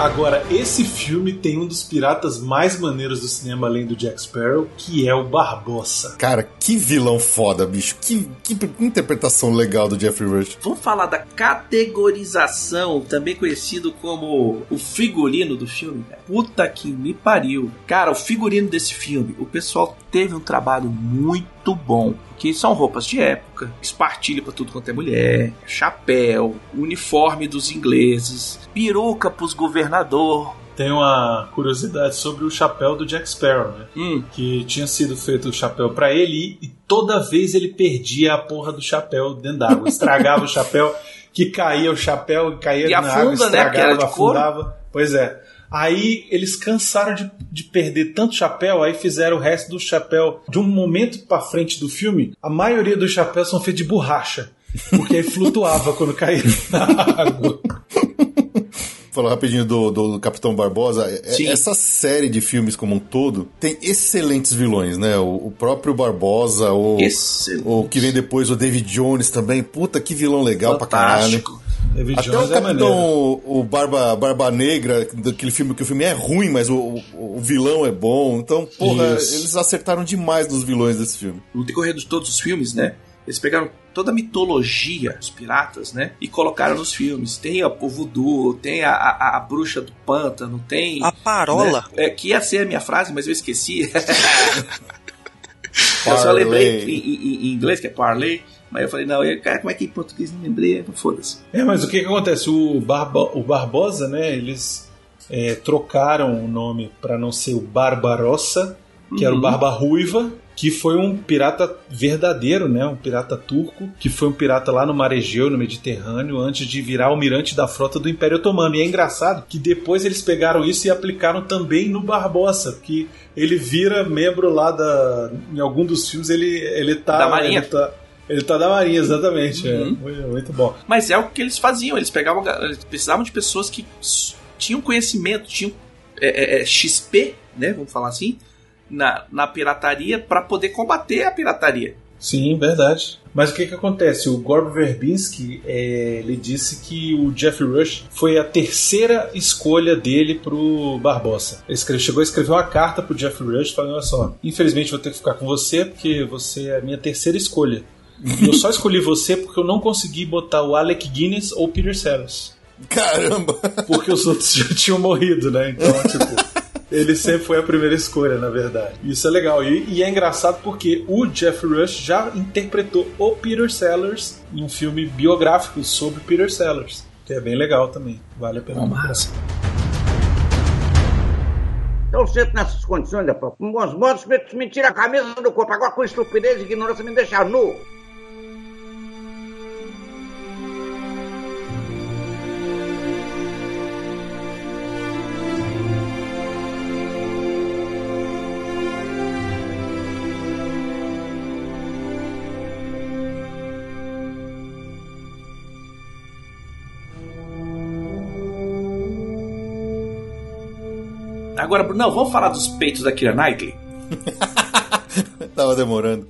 Agora, esse filme tem um dos piratas mais maneiros do cinema além do Jack Sparrow, que é o Barbossa. Cara, que vilão foda, bicho. Que, que interpretação legal do Jeffrey Rush. Vamos falar da categorização, também conhecido como o figurino do filme. cara. Puta que me pariu. Cara, o figurino desse filme, o pessoal teve um trabalho muito bom. Que são roupas de época, espartilho pra tudo quanto é mulher, chapéu, uniforme dos ingleses, peruca pros governador. Tem uma curiosidade sobre o chapéu do Jack Sparrow, né? Hum, que tinha sido feito o chapéu pra ele e toda vez ele perdia a porra do chapéu dentro d'água. Estragava o [LAUGHS] chapéu, que caía o chapéu, caía E na afunda, água, né? Estragava, couro. afundava. Pois é. Aí eles cansaram de, de perder tanto chapéu, aí fizeram o resto do chapéu. De um momento pra frente do filme, a maioria dos chapéus são feitos de borracha. Porque aí flutuava [LAUGHS] quando caía na água. Falar rapidinho do, do Capitão Barbosa. É- Sim. Essa série de filmes como um todo tem excelentes vilões, né? O, o próprio Barbosa, o, Excelente. o que vem depois, o David Jones também. Puta, que vilão legal pra caralho. Fantástico. David Até Jones o é Capitão, maneiro. o Barba, Barba Negra, daquele filme que o filme é ruim, mas o, o, o vilão é bom. Então, porra, Isso. eles acertaram demais nos vilões desse filme. no decorrer de todos os filmes, né? Eles pegaram toda a mitologia dos piratas, né? E colocaram nos filmes. Tem a- o voodoo, tem a, a, a bruxa do pântano, tem. A parola. né? É, que ia ser a minha frase, mas eu esqueci. [LAUGHS] eu só lembrei em, em- em inglês, que é parley. Mas eu falei, não, eu, cara, como é que em português não lembrei? Foda-se. É, mas o que, que acontece? O, Barba, o Barbosa, né? Eles é, trocaram o nome para não ser o Barbarossa, que era o Barba Ruiva, que foi um pirata verdadeiro, né? Um pirata turco, que foi um pirata lá no Mar Egeu, no Mediterrâneo, antes de virar almirante da frota do Império Otomano. E é engraçado que depois eles pegaram isso e aplicaram também no Barbossa, que ele vira membro lá da. Em algum dos filmes ele, ele tá. Da Marinha. Tá, ele tá da Marinha, exatamente. é. Uhum. Muito, muito bom. Mas é o que eles faziam. Eles pegavam, eles precisavam de pessoas que tinham conhecimento, tinham é, é, é, XP, né? Vamos falar assim, na, na pirataria para poder combater a pirataria. Sim, verdade. Mas o que que acontece? O Gorb Verbinski, é, ele disse que o Jeff Rush foi a terceira escolha dele pro Barbossa. Ele escreve- chegou a escrever uma carta pro Jeff Rush falando, olha só, infelizmente vou ter que ficar com você porque você é a minha terceira escolha. Eu só escolhi você porque eu não consegui botar o Alec Guinness ou Peter Sellers. Caramba! Porque os outros [LAUGHS] já tinham morrido, né? Então, tipo, ele sempre foi a primeira escolha, na verdade. Isso é legal. E, e é engraçado porque o Jeff Rush já interpretou o Peter Sellers em um filme biográfico sobre Peter Sellers. Que é bem legal também. Vale a pena. procurar. Eu sempre nessas condições, né, pô? Com bons modos, me, me tira a camisa do corpo. Agora com estupidez e ignorância me deixa nu. Agora, não, vamos falar dos peitos da Kira Knightley. [LAUGHS] Tava demorando.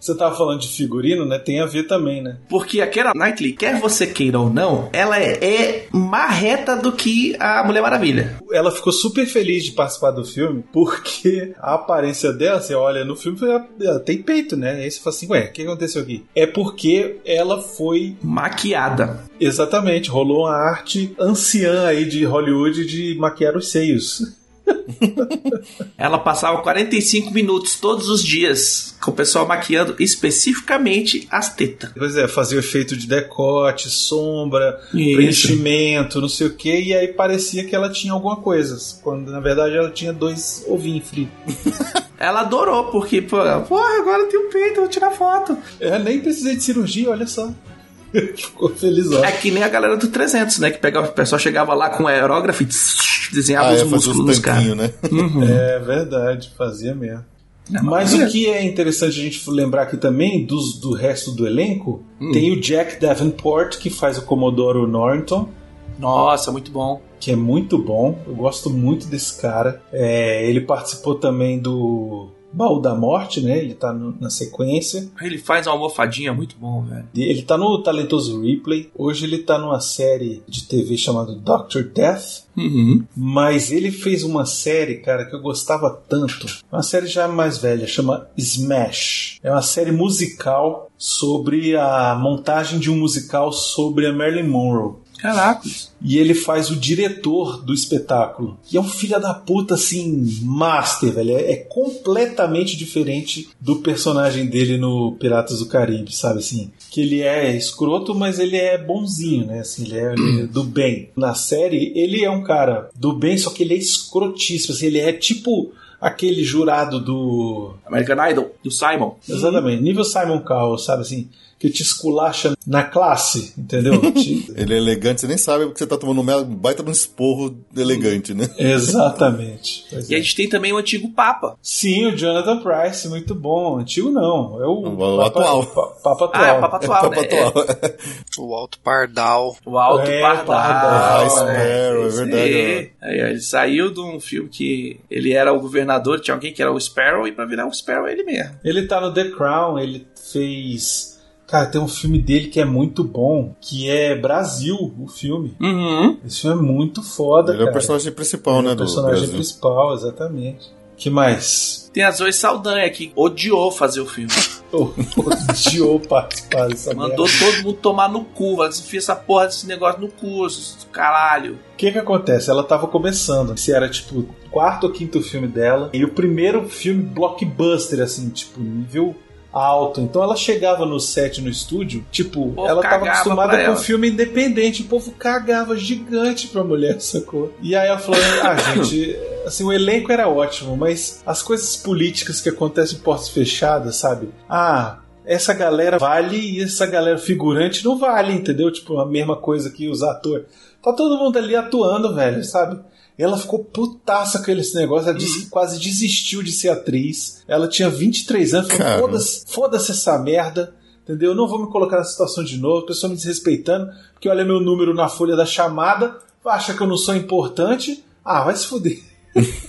Você tava falando de figurino, né? Tem a ver também, né? Porque a Keira Knightley, quer você queira ou não, ela é, é marreta do que a Mulher Maravilha. Ela ficou super feliz de participar do filme, porque a aparência dela, você olha no filme, ela, ela tem peito, né? Aí você fala assim, ué, o que aconteceu aqui? É porque ela foi Maquiada. Exatamente, rolou uma arte anciã aí de Hollywood de maquiar os seios. [LAUGHS] Ela passava 45 minutos todos os dias com o pessoal maquiando especificamente as tetas. Pois é, fazia o efeito de decote, sombra, Isso. preenchimento, não sei o que, e aí parecia que ela tinha alguma coisa, quando na verdade ela tinha dois ovinhos frios. [LAUGHS] Ela adorou, porque, pô, porra, agora eu tenho peito, vou tirar foto. Eu nem precisei de cirurgia, olha só. [LAUGHS] Ficou feliz, ó. É que nem a galera do 300, né? Que pegava, o pessoal chegava lá com aerógrafo e tss, desenhava Ah, os é, músculos os nos caras. né? Uhum. É verdade, fazia mesmo. Mas o que é interessante a gente lembrar aqui também dos, do resto do elenco, tem o Jack Davenport, que faz o Commodore Norton, Nossa, muito bom. que é muito bom. Eu gosto muito desse cara. É, ele participou também do Baú da Morte, né? Ele tá no- na sequência. Ele faz uma almofadinha muito bom, velho. Ele tá no Talentoso Ripley. Hoje ele tá numa série de TV chamada Doctor Death. Uhum. Mas ele fez uma série, cara, que eu gostava tanto. Uma série já mais velha, chama Smash. É uma série musical sobre a montagem de um musical sobre a Marilyn Monroe. Caracas. E ele faz o diretor do espetáculo. E é um filho da puta, assim, master, velho. É, é completamente diferente do personagem dele no Piratas do Caribe, sabe assim? Que ele é escroto, mas ele é bonzinho, né? Assim, ele é, ele é do bem. Na série, ele é um cara do bem, só que ele é escrotíssimo. Assim, ele é tipo aquele jurado do. American Idol, do Simon. Exatamente, nível Simon Cowell, sabe assim? Que te esculacha na classe, entendeu? [LAUGHS] Te- Ele é elegante, você nem sabe porque você tá tomando um baita de um esporro elegante, né? [LAUGHS] Exatamente. Pois E a é. gente tem também o antigo Papa. Sim, o Jonathan Price, muito bom. Antigo não, é o, O atual. pa- Papa atual. Ah, é o Papa atual, [LAUGHS] Papa né? atual. O Alto Pardal. O Alto É, Pardal. Pardal, Ah, Sparrow, é verdade, aí. Aí, ele saiu de um filme que ele era o governador, tinha alguém que era o Sparrow, e pra virar o Sparrow é ele mesmo. Ele tá no The Crown, ele fez. Cara, tem um filme dele que é muito bom, que é Brasil, o filme. Uhum. Esse filme é muito foda, Ele é cara. o personagem principal, Ele é né? o personagem Brasil. principal, exatamente. que mais? Tem a Zoe Saldanha que odiou fazer o filme. [LAUGHS] Oh, odiou participar dessa Mandou merda. todo mundo tomar no cu. Ela disse, enfia essa porra desse negócio no cu, esses caralho. O que que acontece? Ela tava começando. Esse era tipo o quarto ou quinto filme dela. E o primeiro filme blockbuster, assim, tipo, nível alto. Então ela chegava no set, no estúdio, tipo, ela tava acostumada com filme independente. O povo cagava gigante pra mulher, [LAUGHS] sacou? E aí ela falou: ah, gente. Assim, o elenco era ótimo, mas as coisas políticas que acontecem em portas fechadas, sabe? Ah, essa galera vale e essa galera figurante não vale, entendeu? Tipo, a mesma coisa que os atores. Tá todo mundo ali atuando, velho, sabe? Ela ficou putaça com esse negócio. Ela disse que quase desistiu de ser atriz. Ela tinha 23 anos. Falou: foda-se foda-se essa merda. Entendeu? Eu não vou me colocar nessa situação de novo. A pessoa me desrespeitando. Porque olha meu número na folha da chamada. Acha que eu não sou importante. Ah, vai se fuder. [LAUGHS]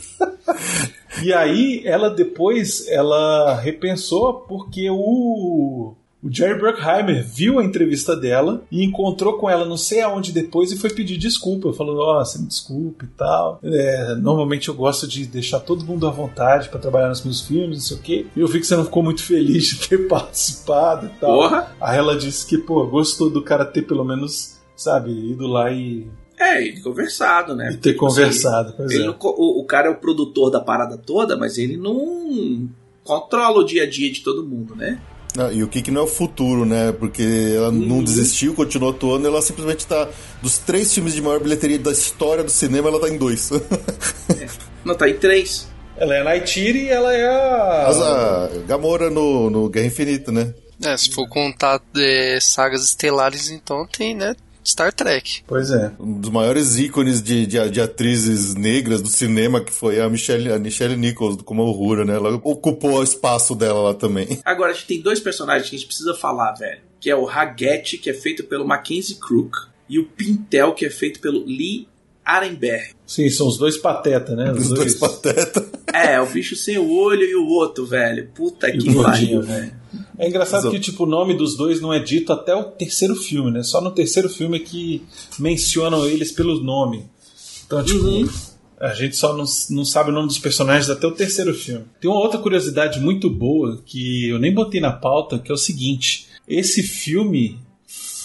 E aí, ela depois, ela repensou porque o, o Jerry Bruckheimer viu a entrevista dela e encontrou com ela não sei aonde depois e foi pedir desculpa. Falou, ó, você me desculpe e tal. É, normalmente eu gosto de deixar todo mundo à vontade para trabalhar nos meus filmes, não sei o quê. E eu vi que você não ficou muito feliz de ter [LAUGHS] participado e tal. Porra. Aí ela disse que, pô, gostou do cara ter pelo menos, sabe, ido lá e, É, e conversado, né? e ter Tipo assim, conversado. Pois Ele é. o, o cara é o produtor da parada toda, mas ele não controla o dia a dia de todo mundo, né? Ah, e o que, que não é o futuro, né? Porque ela Uhum. não desistiu, continuou atuando, ela simplesmente tá. Dos três filmes de maior bilheteria da história do cinema, ela tá em dois. [LAUGHS] Não, tá em três. Ela é a Nightiri e ela é a. Mas a Gamora no, no Guerra Infinita, né? É, se for contar é, sagas estelares, então tem, né? Star Trek. Pois é. Um dos maiores ícones de, de, de atrizes negras do cinema, que foi a Michelle, a Michelle Nichols, como a Uhura, né? Ela ocupou o espaço dela lá também. [LAUGHS] Agora, a gente tem dois personagens que a gente precisa falar, velho. Que é o Raggett, que é feito pelo Mackenzie Crook, e o Pintel, que é feito pelo Lee Arenberg. Sim, são os dois patetas, né? Os dois patetas. É, o bicho sem o olho e o outro, velho. Puta E que o pariu, gordinho, velho. É engraçado Exato. que tipo, o nome dos dois não é dito até o terceiro filme, né? Só no terceiro filme é que mencionam eles pelo nome. Então, tipo, a gente só não, não sabe o nome dos personagens até o terceiro filme. Tem uma outra curiosidade muito boa que eu nem botei na pauta, que é o seguinte: esse filme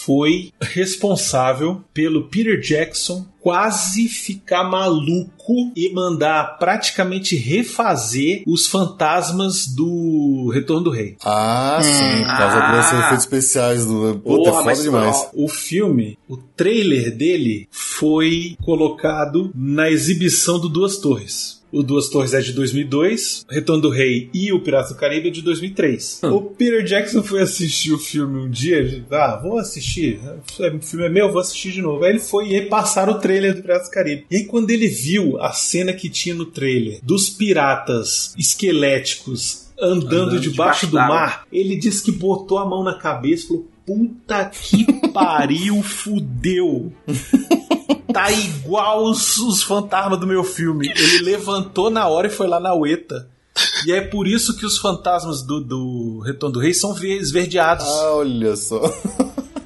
foi responsável pelo Peter Jackson quase ficar maluco e mandar praticamente refazer os fantasmas do Retorno do Rei. Ah, sim. Por causa Ah. dos efeitos especiais do. Puta, é Porra, foda mas demais. ó, O filme, o trailer dele foi colocado na exibição do Duas Torres. O Duas Torres é de 2002, Retorno do Rei e o Piratas do Caribe é de 2003. O Peter Jackson foi assistir o filme um dia, ah, vou assistir, o filme é meu, vou assistir de novo. Aí ele foi e repassaram o trailer do Piratas do Caribe. E aí quando ele viu a cena que tinha no trailer dos piratas esqueléticos andando, Andando debaixo, debaixo do mar, ele disse que botou a mão na cabeça e falou: Puta que [LAUGHS] pariu, fudeu. [LAUGHS] Tá igual os, os fantasmas do meu filme. Ele levantou na hora e foi lá na UETA. E é por isso que os fantasmas do, do Retorno do Rei são ver- esverdeados. Ah, olha só.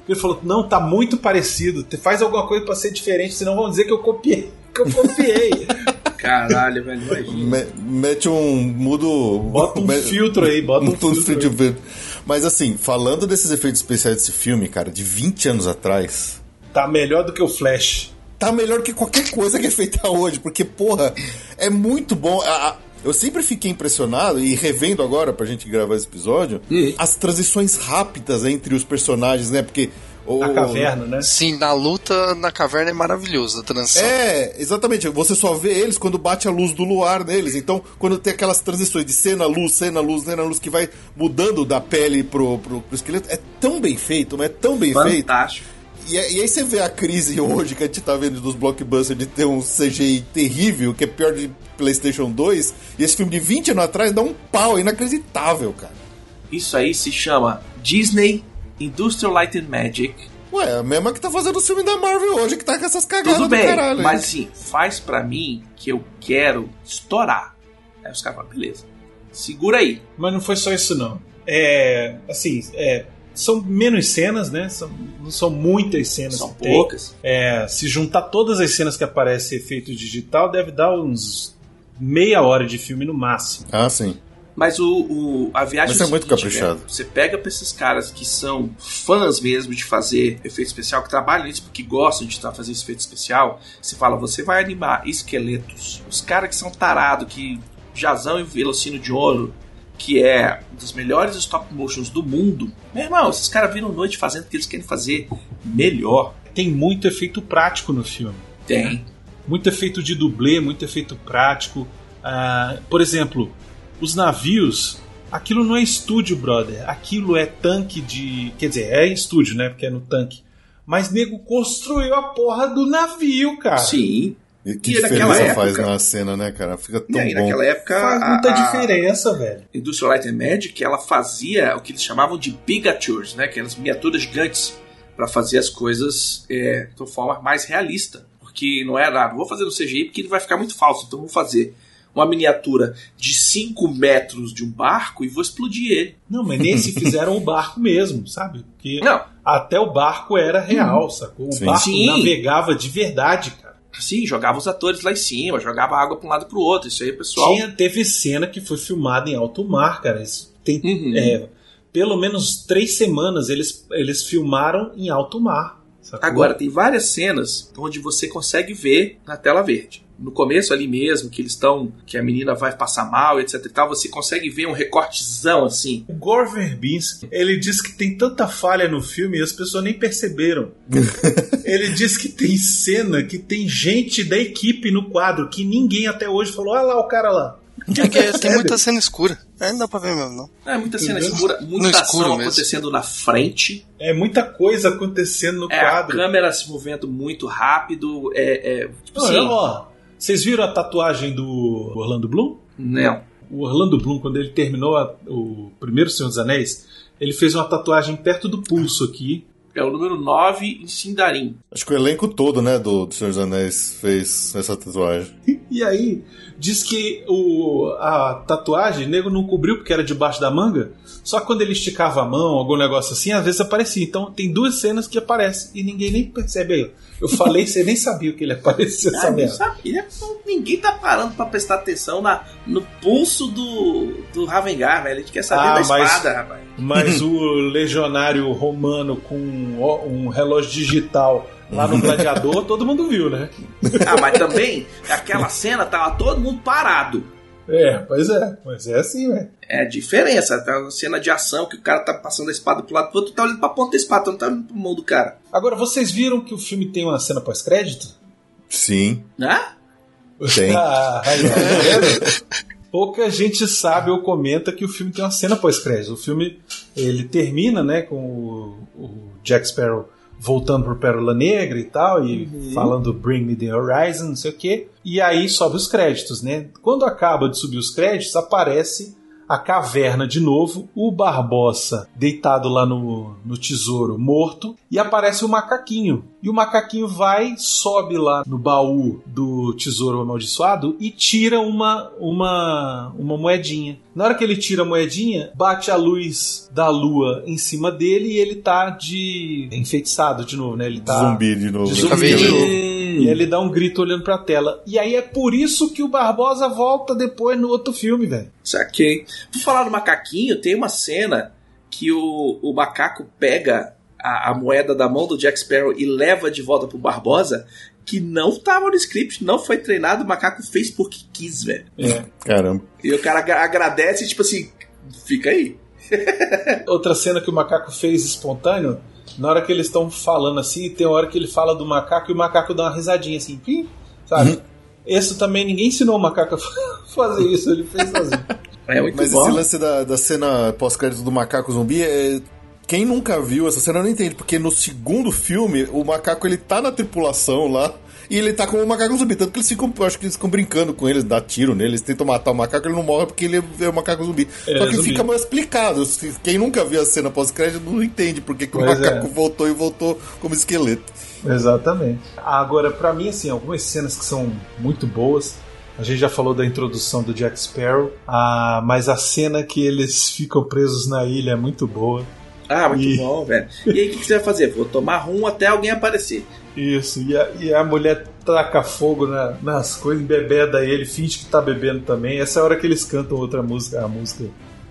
Ele falou: Não, tá muito parecido. Te- Faz alguma coisa pra ser diferente, senão vão dizer que eu copiei. Que eu copiei. [LAUGHS] Caralho, velho, imagina. Me- mete um mudo. Bota um me- filtro aí, bota um [LAUGHS] tudo filtro. de verde. Mas assim, falando desses efeitos especiais desse filme, cara, de 20 anos atrás, Tá melhor do que o Flash. Tá melhor que qualquer coisa que é feita hoje, porque, porra, é muito bom. A- a- eu sempre fiquei impressionado, e revendo agora pra gente gravar esse episódio, as transições rápidas entre os personagens, né? Porque. o- A caverna, né? Sim, na luta na caverna é maravilhoso a transição. É, exatamente. Você só vê eles quando bate a luz do luar neles. Então, quando tem aquelas transições de cena, luz, cena, luz, cena, luz, que vai mudando da pele pro, pro, pro esqueleto, é tão bem feito, mas é tão bem feito. Fantástico. E, é- e aí você vê a crise hoje que a gente tá vendo dos blockbusters de ter um CGI terrível, que é pior de PlayStation 2, e esse filme de 20 anos atrás dá um pau inacreditável, cara. Isso aí se chama Disney Industrial Light and Magic. Ué, a mesma que tá fazendo o filme da Marvel hoje, que tá com essas cagadas Tudo do bem, caralho. mas assim, faz pra mim que eu quero estourar. Aí os caras falam, beleza. Segura aí. Mas não foi só isso, não. É. Assim, é, são menos cenas, né? São, não são muitas cenas. São que tem. poucas. É, se juntar todas as cenas que aparece efeito digital, deve dar uns meia hora de filme no máximo. Ah, sim. Mas o, o- a viagem Mas é muito seguinte, caprichado. velho, Você pega pra esses caras que são fãs mesmo de fazer efeito especial, que trabalham nisso porque gostam de estar fazendo esse efeito especial. Você fala, você vai animar esqueletos. Os caras que são tarados, que Jazão e Velocino de Ouro, que é um dos melhores stop motions do mundo. Meu irmão, esses caras viram noite fazendo o que eles querem fazer melhor. Tem muito efeito prático no filme. Tem. Muito efeito de dublê, muito efeito prático. Ah, por exemplo, os navios. Aquilo não é estúdio, brother. Aquilo é tanque de. Quer dizer, é estúdio, né? Porque é no tanque. Mas nego construiu a porra do navio, cara. Sim. E que E naquela diferença faz época- na cena, né, cara? Fica tão E aí, bom. naquela época. Faz a- muita a- diferença, velho. Industrial Light and Magic, ela fazia o que eles chamavam de bigatures, né? Aquelas miniaturas gigantes para fazer as coisas é, de uma forma mais realista. Porque não era, ah, vou fazer no CGI porque ele vai ficar muito falso, então vou fazer uma miniatura de 5 metros de um barco e vou explodir ele. Não, mas nesse [LAUGHS] fizeram o barco mesmo, sabe? Porque Não, até o barco era real, sacou? O Sim. barco Sim. navegava de verdade, cara. Assim, jogava os atores lá em cima, jogava água para um lado para o outro. Isso aí, pessoal. Tinha, teve cena que foi filmada em alto mar, cara. Isso tem Uhum. é, pelo menos três semanas eles, eles filmaram em alto mar. Sacou? Agora, tem várias cenas onde você consegue ver na tela verde. No começo ali mesmo, que eles estão. que a menina vai passar mal, etc e tal, você consegue ver um recortezão assim. O Gore Verbinski, ele diz que tem tanta falha no filme e as pessoas nem perceberam. [LAUGHS] ele diz que tem cena que tem gente da equipe no quadro que ninguém até hoje falou: olha lá o cara lá. É que tem muita cena escura. É, não dá pra ver mesmo, não. É muita cena escura, No muita escuro ação mesmo. acontecendo na frente. É muita coisa acontecendo no É, a quadro. câmera se movendo muito rápido. É, é, tipo Olha, assim, ó, vocês viram a tatuagem do Orlando Bloom? não. O Orlando Bloom, quando ele terminou a- o primeiro Senhor dos Anéis, ele fez uma tatuagem perto do pulso aqui. É o número 9 em Sindarin. Acho que o elenco todo, né, do, do Senhor dos Anéis fez essa tatuagem. E aí, diz que o, a tatuagem, o nego não cobriu porque era debaixo da manga. Só quando ele esticava a mão, algum negócio assim, às vezes aparecia. Então tem duas cenas que aparecem e ninguém nem percebe aí. Eu falei, você nem sabia o que ele aparecia essa Ah, merda. sabia. Ninguém tá parando pra prestar atenção na, no pulso do, do Ravengar, velho. A gente quer saber Ah, da mas- espada, rapaz. Mas [LAUGHS] o legionário romano com um relógio digital lá no gladiador, todo mundo viu, né? Ah, mas também, aquela cena tava todo mundo parado. É, pois é. Mas é assim, velho. É a diferença. Tá uma cena de ação que o cara tá passando a espada pro lado pro outro, tu tá olhando pra ponta da espada, tu não tá olhando pro mão do cara. Agora, vocês viram que o filme tem uma cena pós-crédito? Sim, Né? tem. [LAUGHS] Ah, aí, ó, tá vendo? Pouca gente sabe ou comenta que o filme tem uma cena pós-crédito. O filme ele termina, né, com o, o Jack Sparrow voltando pro Pérola Negra e tal, e falando Bring Me the Horizon, não sei o quê. E aí sobe os créditos, né? Quando acaba de subir os créditos, aparece a caverna de novo, o Barbosa deitado lá no, no tesouro, morto, e aparece o macaquinho. E o macaquinho vai, sobe lá no baú do tesouro amaldiçoado e tira uma, uma, uma moedinha. Na hora que ele tira a moedinha, bate a luz da lua em cima dele e ele tá de enfeitiçado de novo, né? Ele tá Zumbi de novo. de zumbi de novo. E ele dá um grito olhando pra tela. E aí é por isso que o Barbosa volta depois no outro filme, velho. Saquei. Por falar do macaquinho, tem uma cena que o, o macaco pega a, a moeda da mão do Jack Sparrow e leva de volta pro Barbosa, que não tava no script, não foi treinado, o macaco fez porque quis, velho. Caramba. E o cara agra- agradece, tipo assim, fica aí. [LAUGHS] Outra cena que o macaco fez espontâneo, na hora que eles estão falando assim, tem uma hora que ele fala do macaco e o macaco dá uma risadinha assim, pim, sabe? Esse também ninguém ensinou o macaco a [LAUGHS] fazer isso, ele fez sozinho. É muito Mas bom. esse lance da, da cena pós-crédito do macaco zumbi é. Quem nunca viu essa cena não entende, porque no segundo filme, o macaco ele tá na tripulação lá. E ele tá como um macaco zumbi. Tanto que eles ficam, eu acho que eles ficam brincando com eles, dá tiro nele, eles tentam matar o macaco, ele não morre porque ele é um macaco zumbi. É, Só que zumbi. fica mal explicado. Se- Quem nunca viu a cena pós-crédito não entende porque que o Pois macaco é. voltou e voltou como esqueleto. Exatamente. Agora, pra mim, assim, algumas cenas que são muito boas. A gente já falou da introdução do Jack Sparrow, ah, mas a cena que eles ficam presos na ilha é muito boa. Ah, muito E- bom, velho. E aí, o que, que você vai fazer? Vou tomar rum até alguém aparecer. Isso, e a, e a mulher taca fogo na- nas coisas, embebeda ele, finge que tá bebendo também. Essa é a hora que eles cantam outra música, a música.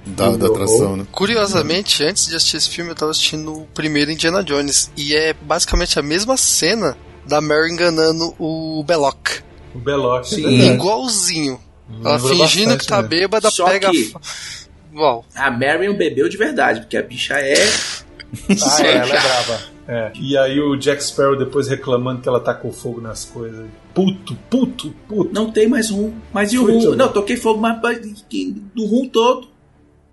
Da, da atração, né? Curiosamente, antes de assistir esse filme, eu tava assistindo o primeiro Indiana Jones. E é basicamente a mesma cena da Mary enganando o Belloc. O Belloc. Sim. é. Igualzinho. Ela Lembra fingindo bastante, que tá né? bêbada, Só pega. que- Uau. A Marion bebeu de verdade, porque a bicha é. [LAUGHS] Ah, é, ela é brava. É. E aí o Jack Sparrow depois reclamando que ela tacou fogo nas coisas. Puto, puto, puto. Não tem mais rum. Mas e o rum? Não, toquei fogo, mas mas do rum todo.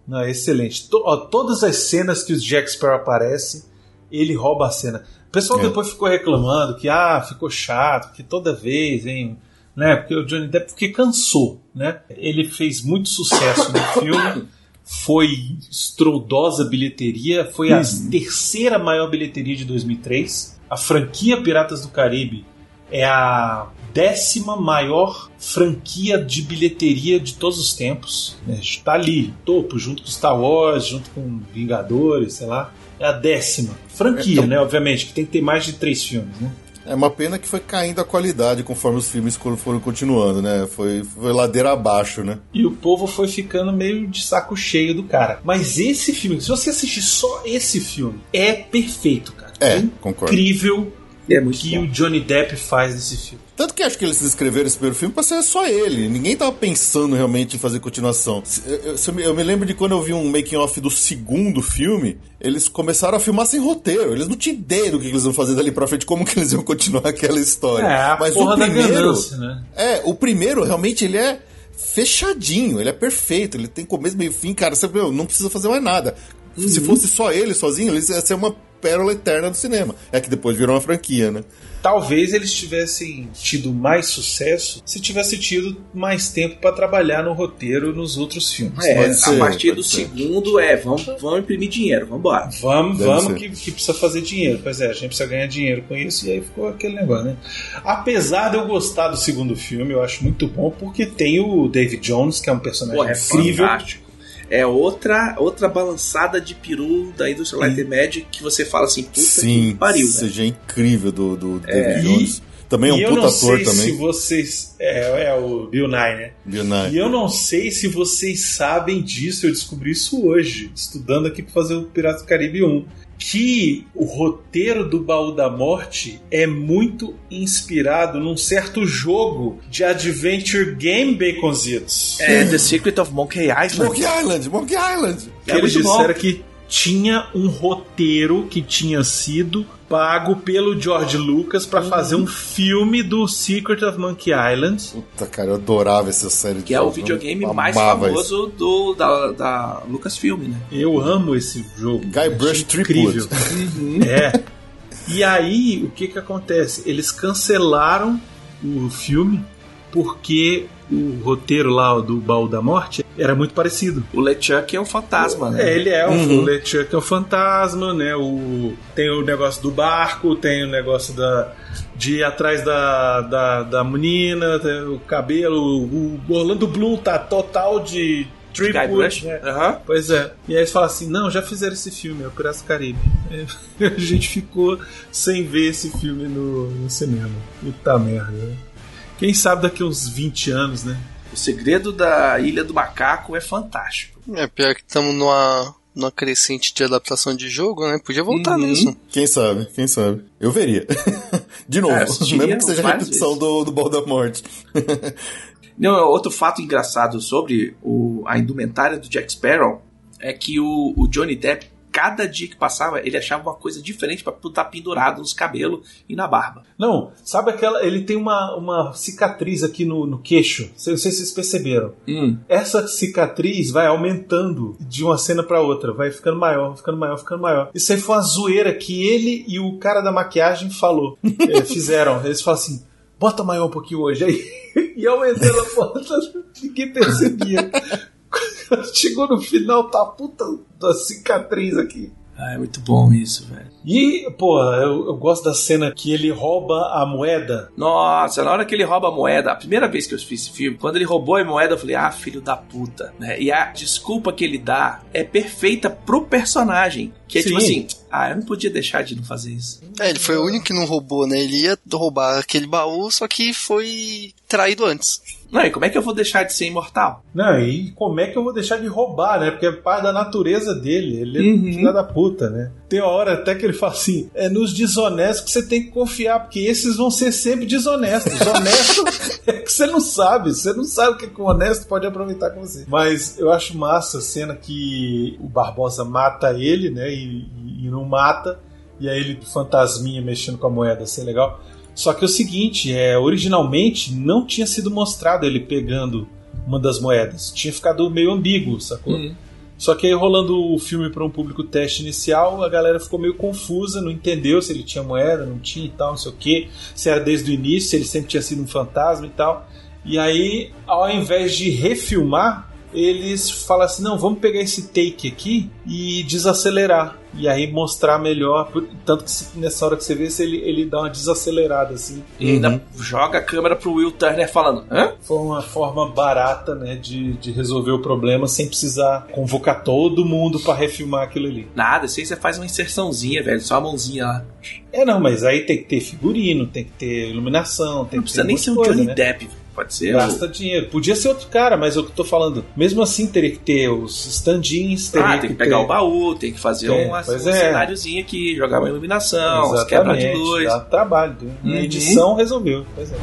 Não, é excelente. To- ó, todas as cenas que o Jack Sparrow aparece, ele rouba a cena. O pessoal É. depois ficou reclamando que ah, ficou chato, que toda vez, hein, né? Porque o Johnny Depp porque cansou, né? Ele fez muito sucesso no [COUGHS] filme. Foi estrondosa bilheteria, foi a terceira maior bilheteria de 2003. A franquia Piratas do Caribe é a décima maior franquia de bilheteria de todos os tempos. Está ali, topo, junto com Star Wars, junto com Vingadores, sei lá. É a décima. Franquia, É, né? Obviamente, que tem que ter mais de três filmes, né? É uma pena que foi caindo a qualidade conforme os filmes foram continuando, né? Foi, foi ladeira abaixo, né? E o povo foi ficando meio de saco cheio do cara. Mas esse filme, se você assistir só esse filme, é perfeito, cara. É, concordo. incrível É que bom. o Johnny Depp faz nesse filme. Tanto que acho que eles escreveram esse primeiro filme pra ser só ele. Ninguém tava pensando realmente em fazer continuação. Se- eu- eu- se eu me- lembro de quando eu vi um making off do segundo filme, eles começaram a filmar sem roteiro. Eles não tinham ideia do que eles iam fazer dali pra frente, como que eles iam continuar [LAUGHS] aquela história. É, a Mas porra o da primeiro, ganância, né? é, o primeiro realmente ele é fechadinho, ele é perfeito, ele tem começo, meio e fim, cara, você meu, não precisa fazer mais nada. Se Uhum. fosse só ele sozinho, ele ia ser uma pérola eterna do cinema. É que depois virou uma franquia, né? Talvez eles tivessem tido mais sucesso se tivesse tido mais tempo para trabalhar no roteiro nos outros filmes. É, Pode a ser, partir do ser. segundo é, vamos, vamos imprimir dinheiro, vamos embora. Vamos, Deve vamos ser. que, que precisa fazer dinheiro. Pois é, a gente precisa ganhar dinheiro com isso e aí ficou aquele negócio, né? Apesar de eu gostar do segundo filme, eu acho muito bom porque tem o David Jones, que é um personagem Porra, é incrível. fantástico. É outra, outra balançada de peru da indústria Light and Magic que você fala assim, puta Sim, que pariu, velho. seja incrível do, do David E- Jones. Também é um eu puta não ator sei também. se vocês. É, é o Bill Nye, né? Bill Nye. E eu não sei se vocês sabem disso, eu descobri isso hoje, estudando aqui para fazer o Piratas do Caribe 1. Que o roteiro do Baú da Morte é muito inspirado num certo jogo de adventure game baconzitos. É The Secret of Monkey Island. Monkey Island, Monkey Island. que É eles muito bom. disseram que tinha um roteiro que tinha sido pago pelo George Lucas para Uhum. fazer um filme do Secret of Monkey Island. Puta, cara, eu adorava essa série. de Que é o videogame mais famoso do, da, da Lucasfilm, né? Eu amo esse jogo. Guy Brush Acho incrível. Triplet. É. E aí, o que que acontece? Eles cancelaram o filme porque o roteiro lá do Baú da Morte era muito parecido. O LeChuck é um fantasma, né? É, ele é um Uhum. o LeChuck é o fantasma, né? O, tem o negócio do barco, tem o negócio da, de ir atrás da, da, da menina, tem o cabelo. O Orlando Bloom tá total de Tripwood, né? Aham. Pois é. E aí eles falam assim: não, já fizeram esse filme, é o Piratas do Caribe. É, [LAUGHS] a gente ficou sem ver esse filme no, no cinema. Puta merda. né? Quem sabe daqui uns 20 anos, né? O segredo da Ilha do Macaco é fantástico. É pior que estamos numa, numa crescente de adaptação de jogo, né? Podia voltar Uhum. nisso. Quem sabe, quem sabe. Eu veria. [LAUGHS] De novo, É, mesmo que seja várias repetição do, do Ball da Morte. [LAUGHS] Não, outro fato engraçado sobre o, a indumentária do Jack Sparrow é que o, o Johnny Depp, cada dia que passava, ele achava uma coisa diferente pra estar pendurado nos cabelos e na barba. Não, sabe aquela. Ele tem uma, uma cicatriz aqui no, no queixo. Não sei se vocês perceberam. Hum. Essa cicatriz vai aumentando de uma cena pra outra, vai ficando maior, ficando maior, ficando maior. Isso aí foi uma zoeira que ele e o cara da maquiagem falou, eh, [LAUGHS] fizeram. Eles falaram assim: bota maior um pouquinho hoje aí. [LAUGHS] E aumentando a porta, [LAUGHS] ninguém percebia. [LAUGHS] Chegou no final, tá a puta da cicatriz aqui. Ah, é muito bom isso, velho. E, pô, eu, eu gosto da cena que ele rouba a moeda. Nossa, na hora que ele rouba a moeda, a primeira vez que eu fiz esse filme, quando ele roubou a moeda, eu falei, ah, filho da puta. Né? E a desculpa que ele dá é perfeita pro personagem. Que é tipo Sim. assim, ah, eu não podia deixar de não fazer isso. É, ele foi o único que não roubou, né? Ele ia roubar aquele baú, só que foi traído antes. Não, e como é que eu vou deixar de ser imortal? Não, e como é que eu vou deixar de roubar, né? Porque é parte da natureza dele. Ele é Uhum. filho da puta, né? Tem uma hora até que ele fala assim: é nos desonestos que você tem que confiar, porque esses vão ser sempre desonestos. [LAUGHS] Honesto é que você não sabe. Você não sabe o que que o honesto pode aproveitar com você. Mas eu acho massa a cena que o Barbosa mata ele, né? E, e- e não mata. E aí ele, fantasminha, mexendo com a moeda, assim, é legal. Só que é o seguinte, é, originalmente não tinha sido mostrado ele pegando uma das moedas. Tinha ficado meio ambíguo, sacou? Só que aí rolando o filme para um público teste inicial, a galera ficou meio confusa, não entendeu se ele tinha moeda, não tinha e tal, não sei o que, se era desde o início, se ele sempre tinha sido um fantasma e tal. E aí, ao invés de refilmar, eles falam assim: não, vamos pegar esse take aqui e desacelerar. E aí mostrar melhor. Tanto que nessa hora que você vê, se ele, ele dá uma desacelerada assim. E ainda joga a câmera pro Will Turner falando, hã? Foi uma forma barata, né, de, de resolver o problema sem precisar convocar todo mundo pra refilmar aquilo ali. Nada, isso aí você faz uma inserçãozinha, velho, só a mãozinha lá. É, não, mas aí tem que ter figurino, tem que ter iluminação, tem Não que precisa ter nem um ser coisa, Johnny né? Depp, pode ser o... Gasta dinheiro. Podia ser outro cara, mas é o que eu tô falando. Mesmo assim, teria que ter os stand-ins, teria Ah, tem que pegar ter... o baú, tem que fazer Tem, um, um pois é. cenáriozinho aqui, jogar uma iluminação, uns quebra de Exatamente, luz. dá trabalho. né? Na Uhum. edição resolveu. Pois é.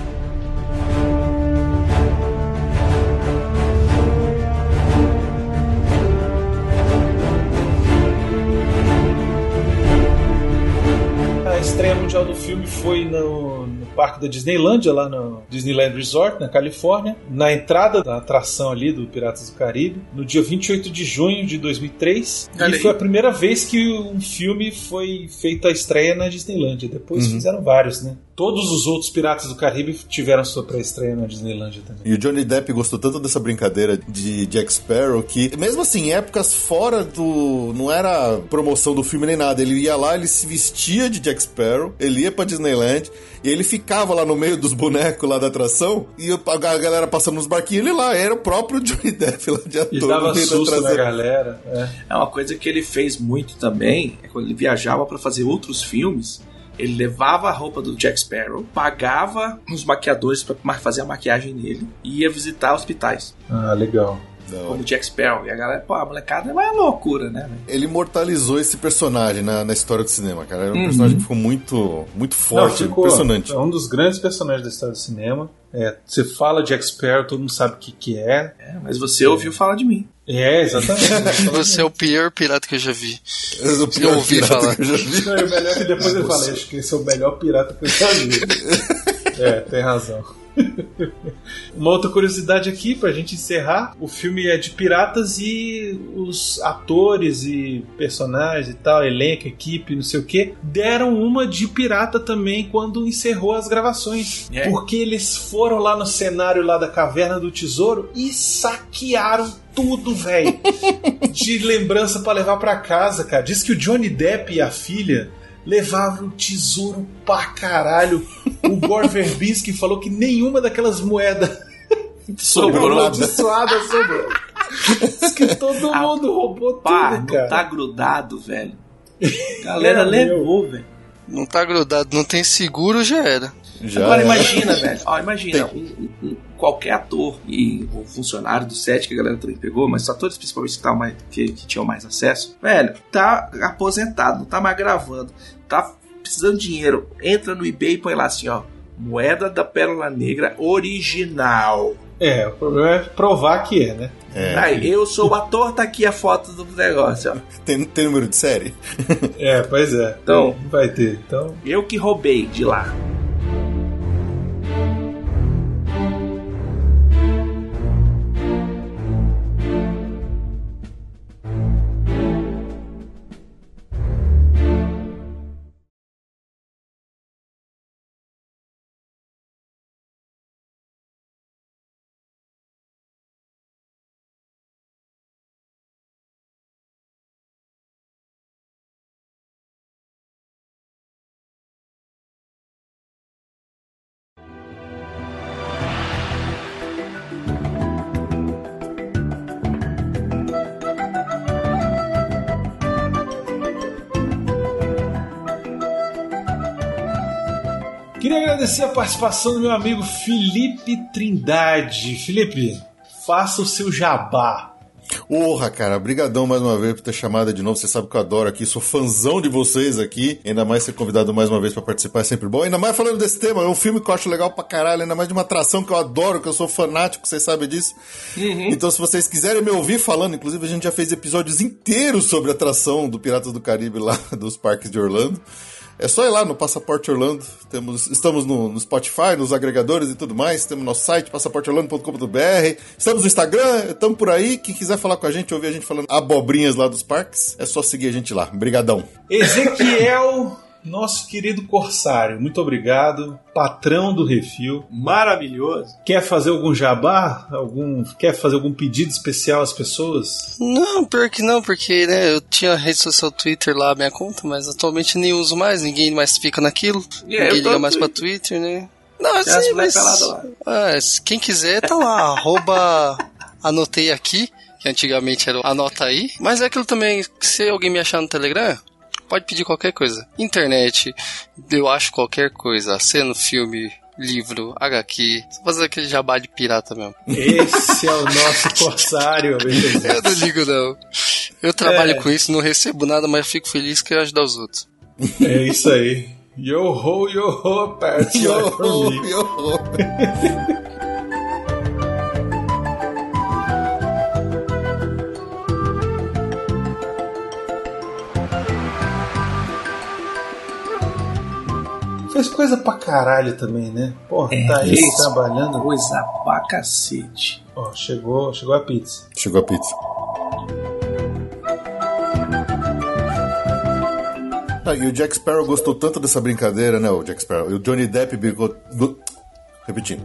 A estreia mundial do filme foi no parque da Disneylândia, lá no Disneyland Resort, na Califórnia, na entrada da atração ali do Piratas do Caribe, no dia 28 de junho de 2003. Olha e aí. foi a primeira vez que um filme foi feito a estreia na Disneylândia. Depois Uhum. fizeram vários, né? Todos os outros Piratas do Caribe tiveram sua pré-estreia na Disneylândia também. E o Johnny Depp gostou tanto dessa brincadeira de Jack Sparrow que, mesmo assim, em épocas fora do. Não era promoção do filme nem nada. Ele ia lá, ele se vestia de Jack Sparrow, ele ia pra Disneyland e ele ficava lá no meio dos bonecos lá da atração e a galera passando nos barquinhos, ele lá, era o próprio [LAUGHS] Johnny Depp lá de ator. E dava susto na galera. É. É uma coisa que ele fez muito também, é quando ele viajava pra fazer outros filmes, ele levava a roupa do Jack Sparrow, pagava os maquiadores pra ma- fazer a maquiagem nele e ia visitar hospitais, Ah, legal. Hora. como Jack Sparrow. E a galera, pô, a molecada é uma loucura, né? Ele imortalizou esse personagem na, na história do cinema, cara. Era um Uhum. personagem que ficou muito, muito forte, Não, ficou- impressionante. É um dos grandes personagens da história do cinema. É, você fala Jack Sparrow, todo mundo sabe o que, que é. É, mas você ouviu falar de mim. É, exatamente. Você é o pior pirata que eu já vi. É o pior ouvi pirata falar. que eu já vi. Não, e o melhor é que depois eu falei, acho que esse é o melhor pirata que eu já vi. [LAUGHS] É, tem razão. [LAUGHS] Uma outra curiosidade aqui pra gente encerrar: o filme é de piratas e os atores e personagens e tal, elenco, equipe, não sei o que, deram uma de pirata também quando encerrou as gravações. É. Porque eles foram lá no cenário lá da Caverna do Tesouro e saquearam tudo, velho. [LAUGHS] de lembrança pra levar pra casa, cara. Diz que o Johnny Depp e a filha levavam tesouro pra caralho. O Gore Verbinski falou que nenhuma daquelas moedas [LAUGHS] Sobrou. amaldiçoadas sobrou. Diz que todo Ah, mundo roubou Pá, tudo, não cara. tá grudado, velho. [LAUGHS] Galera É, levou, velho. Não tá grudado, não tem seguro, já era. Já Agora é. imagina, velho. Ó, imagina, um- um- um- qualquer ator e o funcionário do set que a galera também pegou, mas os atores principalmente que, tavam mais, que, que tinham mais acesso, velho, tá aposentado, não tá mais gravando, tá precisando de dinheiro. Entra no eBay e põe lá assim, ó. Moeda da Pérola Negra original. É, o problema é provar que é, né? É. Aí, eu sou o ator, tá aqui a foto do negócio, ó. [LAUGHS] Tem, tem número de série? É, pois é. Então- vai ter. Então, Eu que roubei de lá. Agradecer a participação do meu amigo Felipe Trindade. Felipe, faça o seu jabá. Porra, cara, brigadão mais uma vez por ter chamado de novo. Você sabe que eu adoro aqui, sou fãzão de vocês aqui. Ainda mais ser convidado mais uma vez pra participar é sempre bom. Ainda mais falando desse tema, é um filme que eu acho legal pra caralho, ainda mais de uma atração que eu adoro, que eu sou fanático, vocês sabem disso. Então, se vocês quiserem me ouvir falando, inclusive a gente já fez episódios inteiros sobre a atração do Piratas do Caribe lá [LAUGHS] dos parques de Orlando. É só ir lá no Passaporte Orlando. Temos, estamos no, no Spotify, nos agregadores e tudo mais. Temos nosso site, passaporteorlando.com.br. Estamos no Instagram, estamos por aí. Quem quiser falar com a gente, ouvir a gente falando abobrinhas lá dos parques, é só seguir a gente lá. Brigadão. Ezequiel, nosso querido Corsário, muito obrigado. Patrão do Refil. Maravilhoso. Quer fazer algum jabá? Algum, quer fazer algum pedido especial às pessoas? Não, pior que não, porque né, eu tinha rede social Twitter lá, minha conta, mas atualmente nem uso mais, ninguém mais fica naquilo. É, eu ninguém liga mais pra Twitter. Twitter, né? Não, Tem as sim, mulher mas... lá. Ah, quem quiser, tá lá, [LAUGHS] arroba anotei aqui, que antigamente era o anota aí. Mas é aquilo também, se alguém me achar no Telegram, pode pedir qualquer coisa. Internet, eu acho qualquer coisa, cena, filme, livro, HQ, só fazer aquele jabá de pirata mesmo. Esse é o nosso [LAUGHS] Corsário, beleza? Eu não ligo não. Eu trabalho É. com isso, não recebo nada, mas fico feliz que eu ajudar os outros. É isso aí. Yo ho, yo ho, party like for me. Fez coisa pra caralho também, né? Porra, É, tá aí fez trabalhando. Coisa pra cacete. Ó, chegou, chegou a pizza. Chegou a pizza. Ah, e o Jack Sparrow gostou tanto dessa brincadeira, né? O Jack Sparrow. E o Johnny Depp go- Repetindo.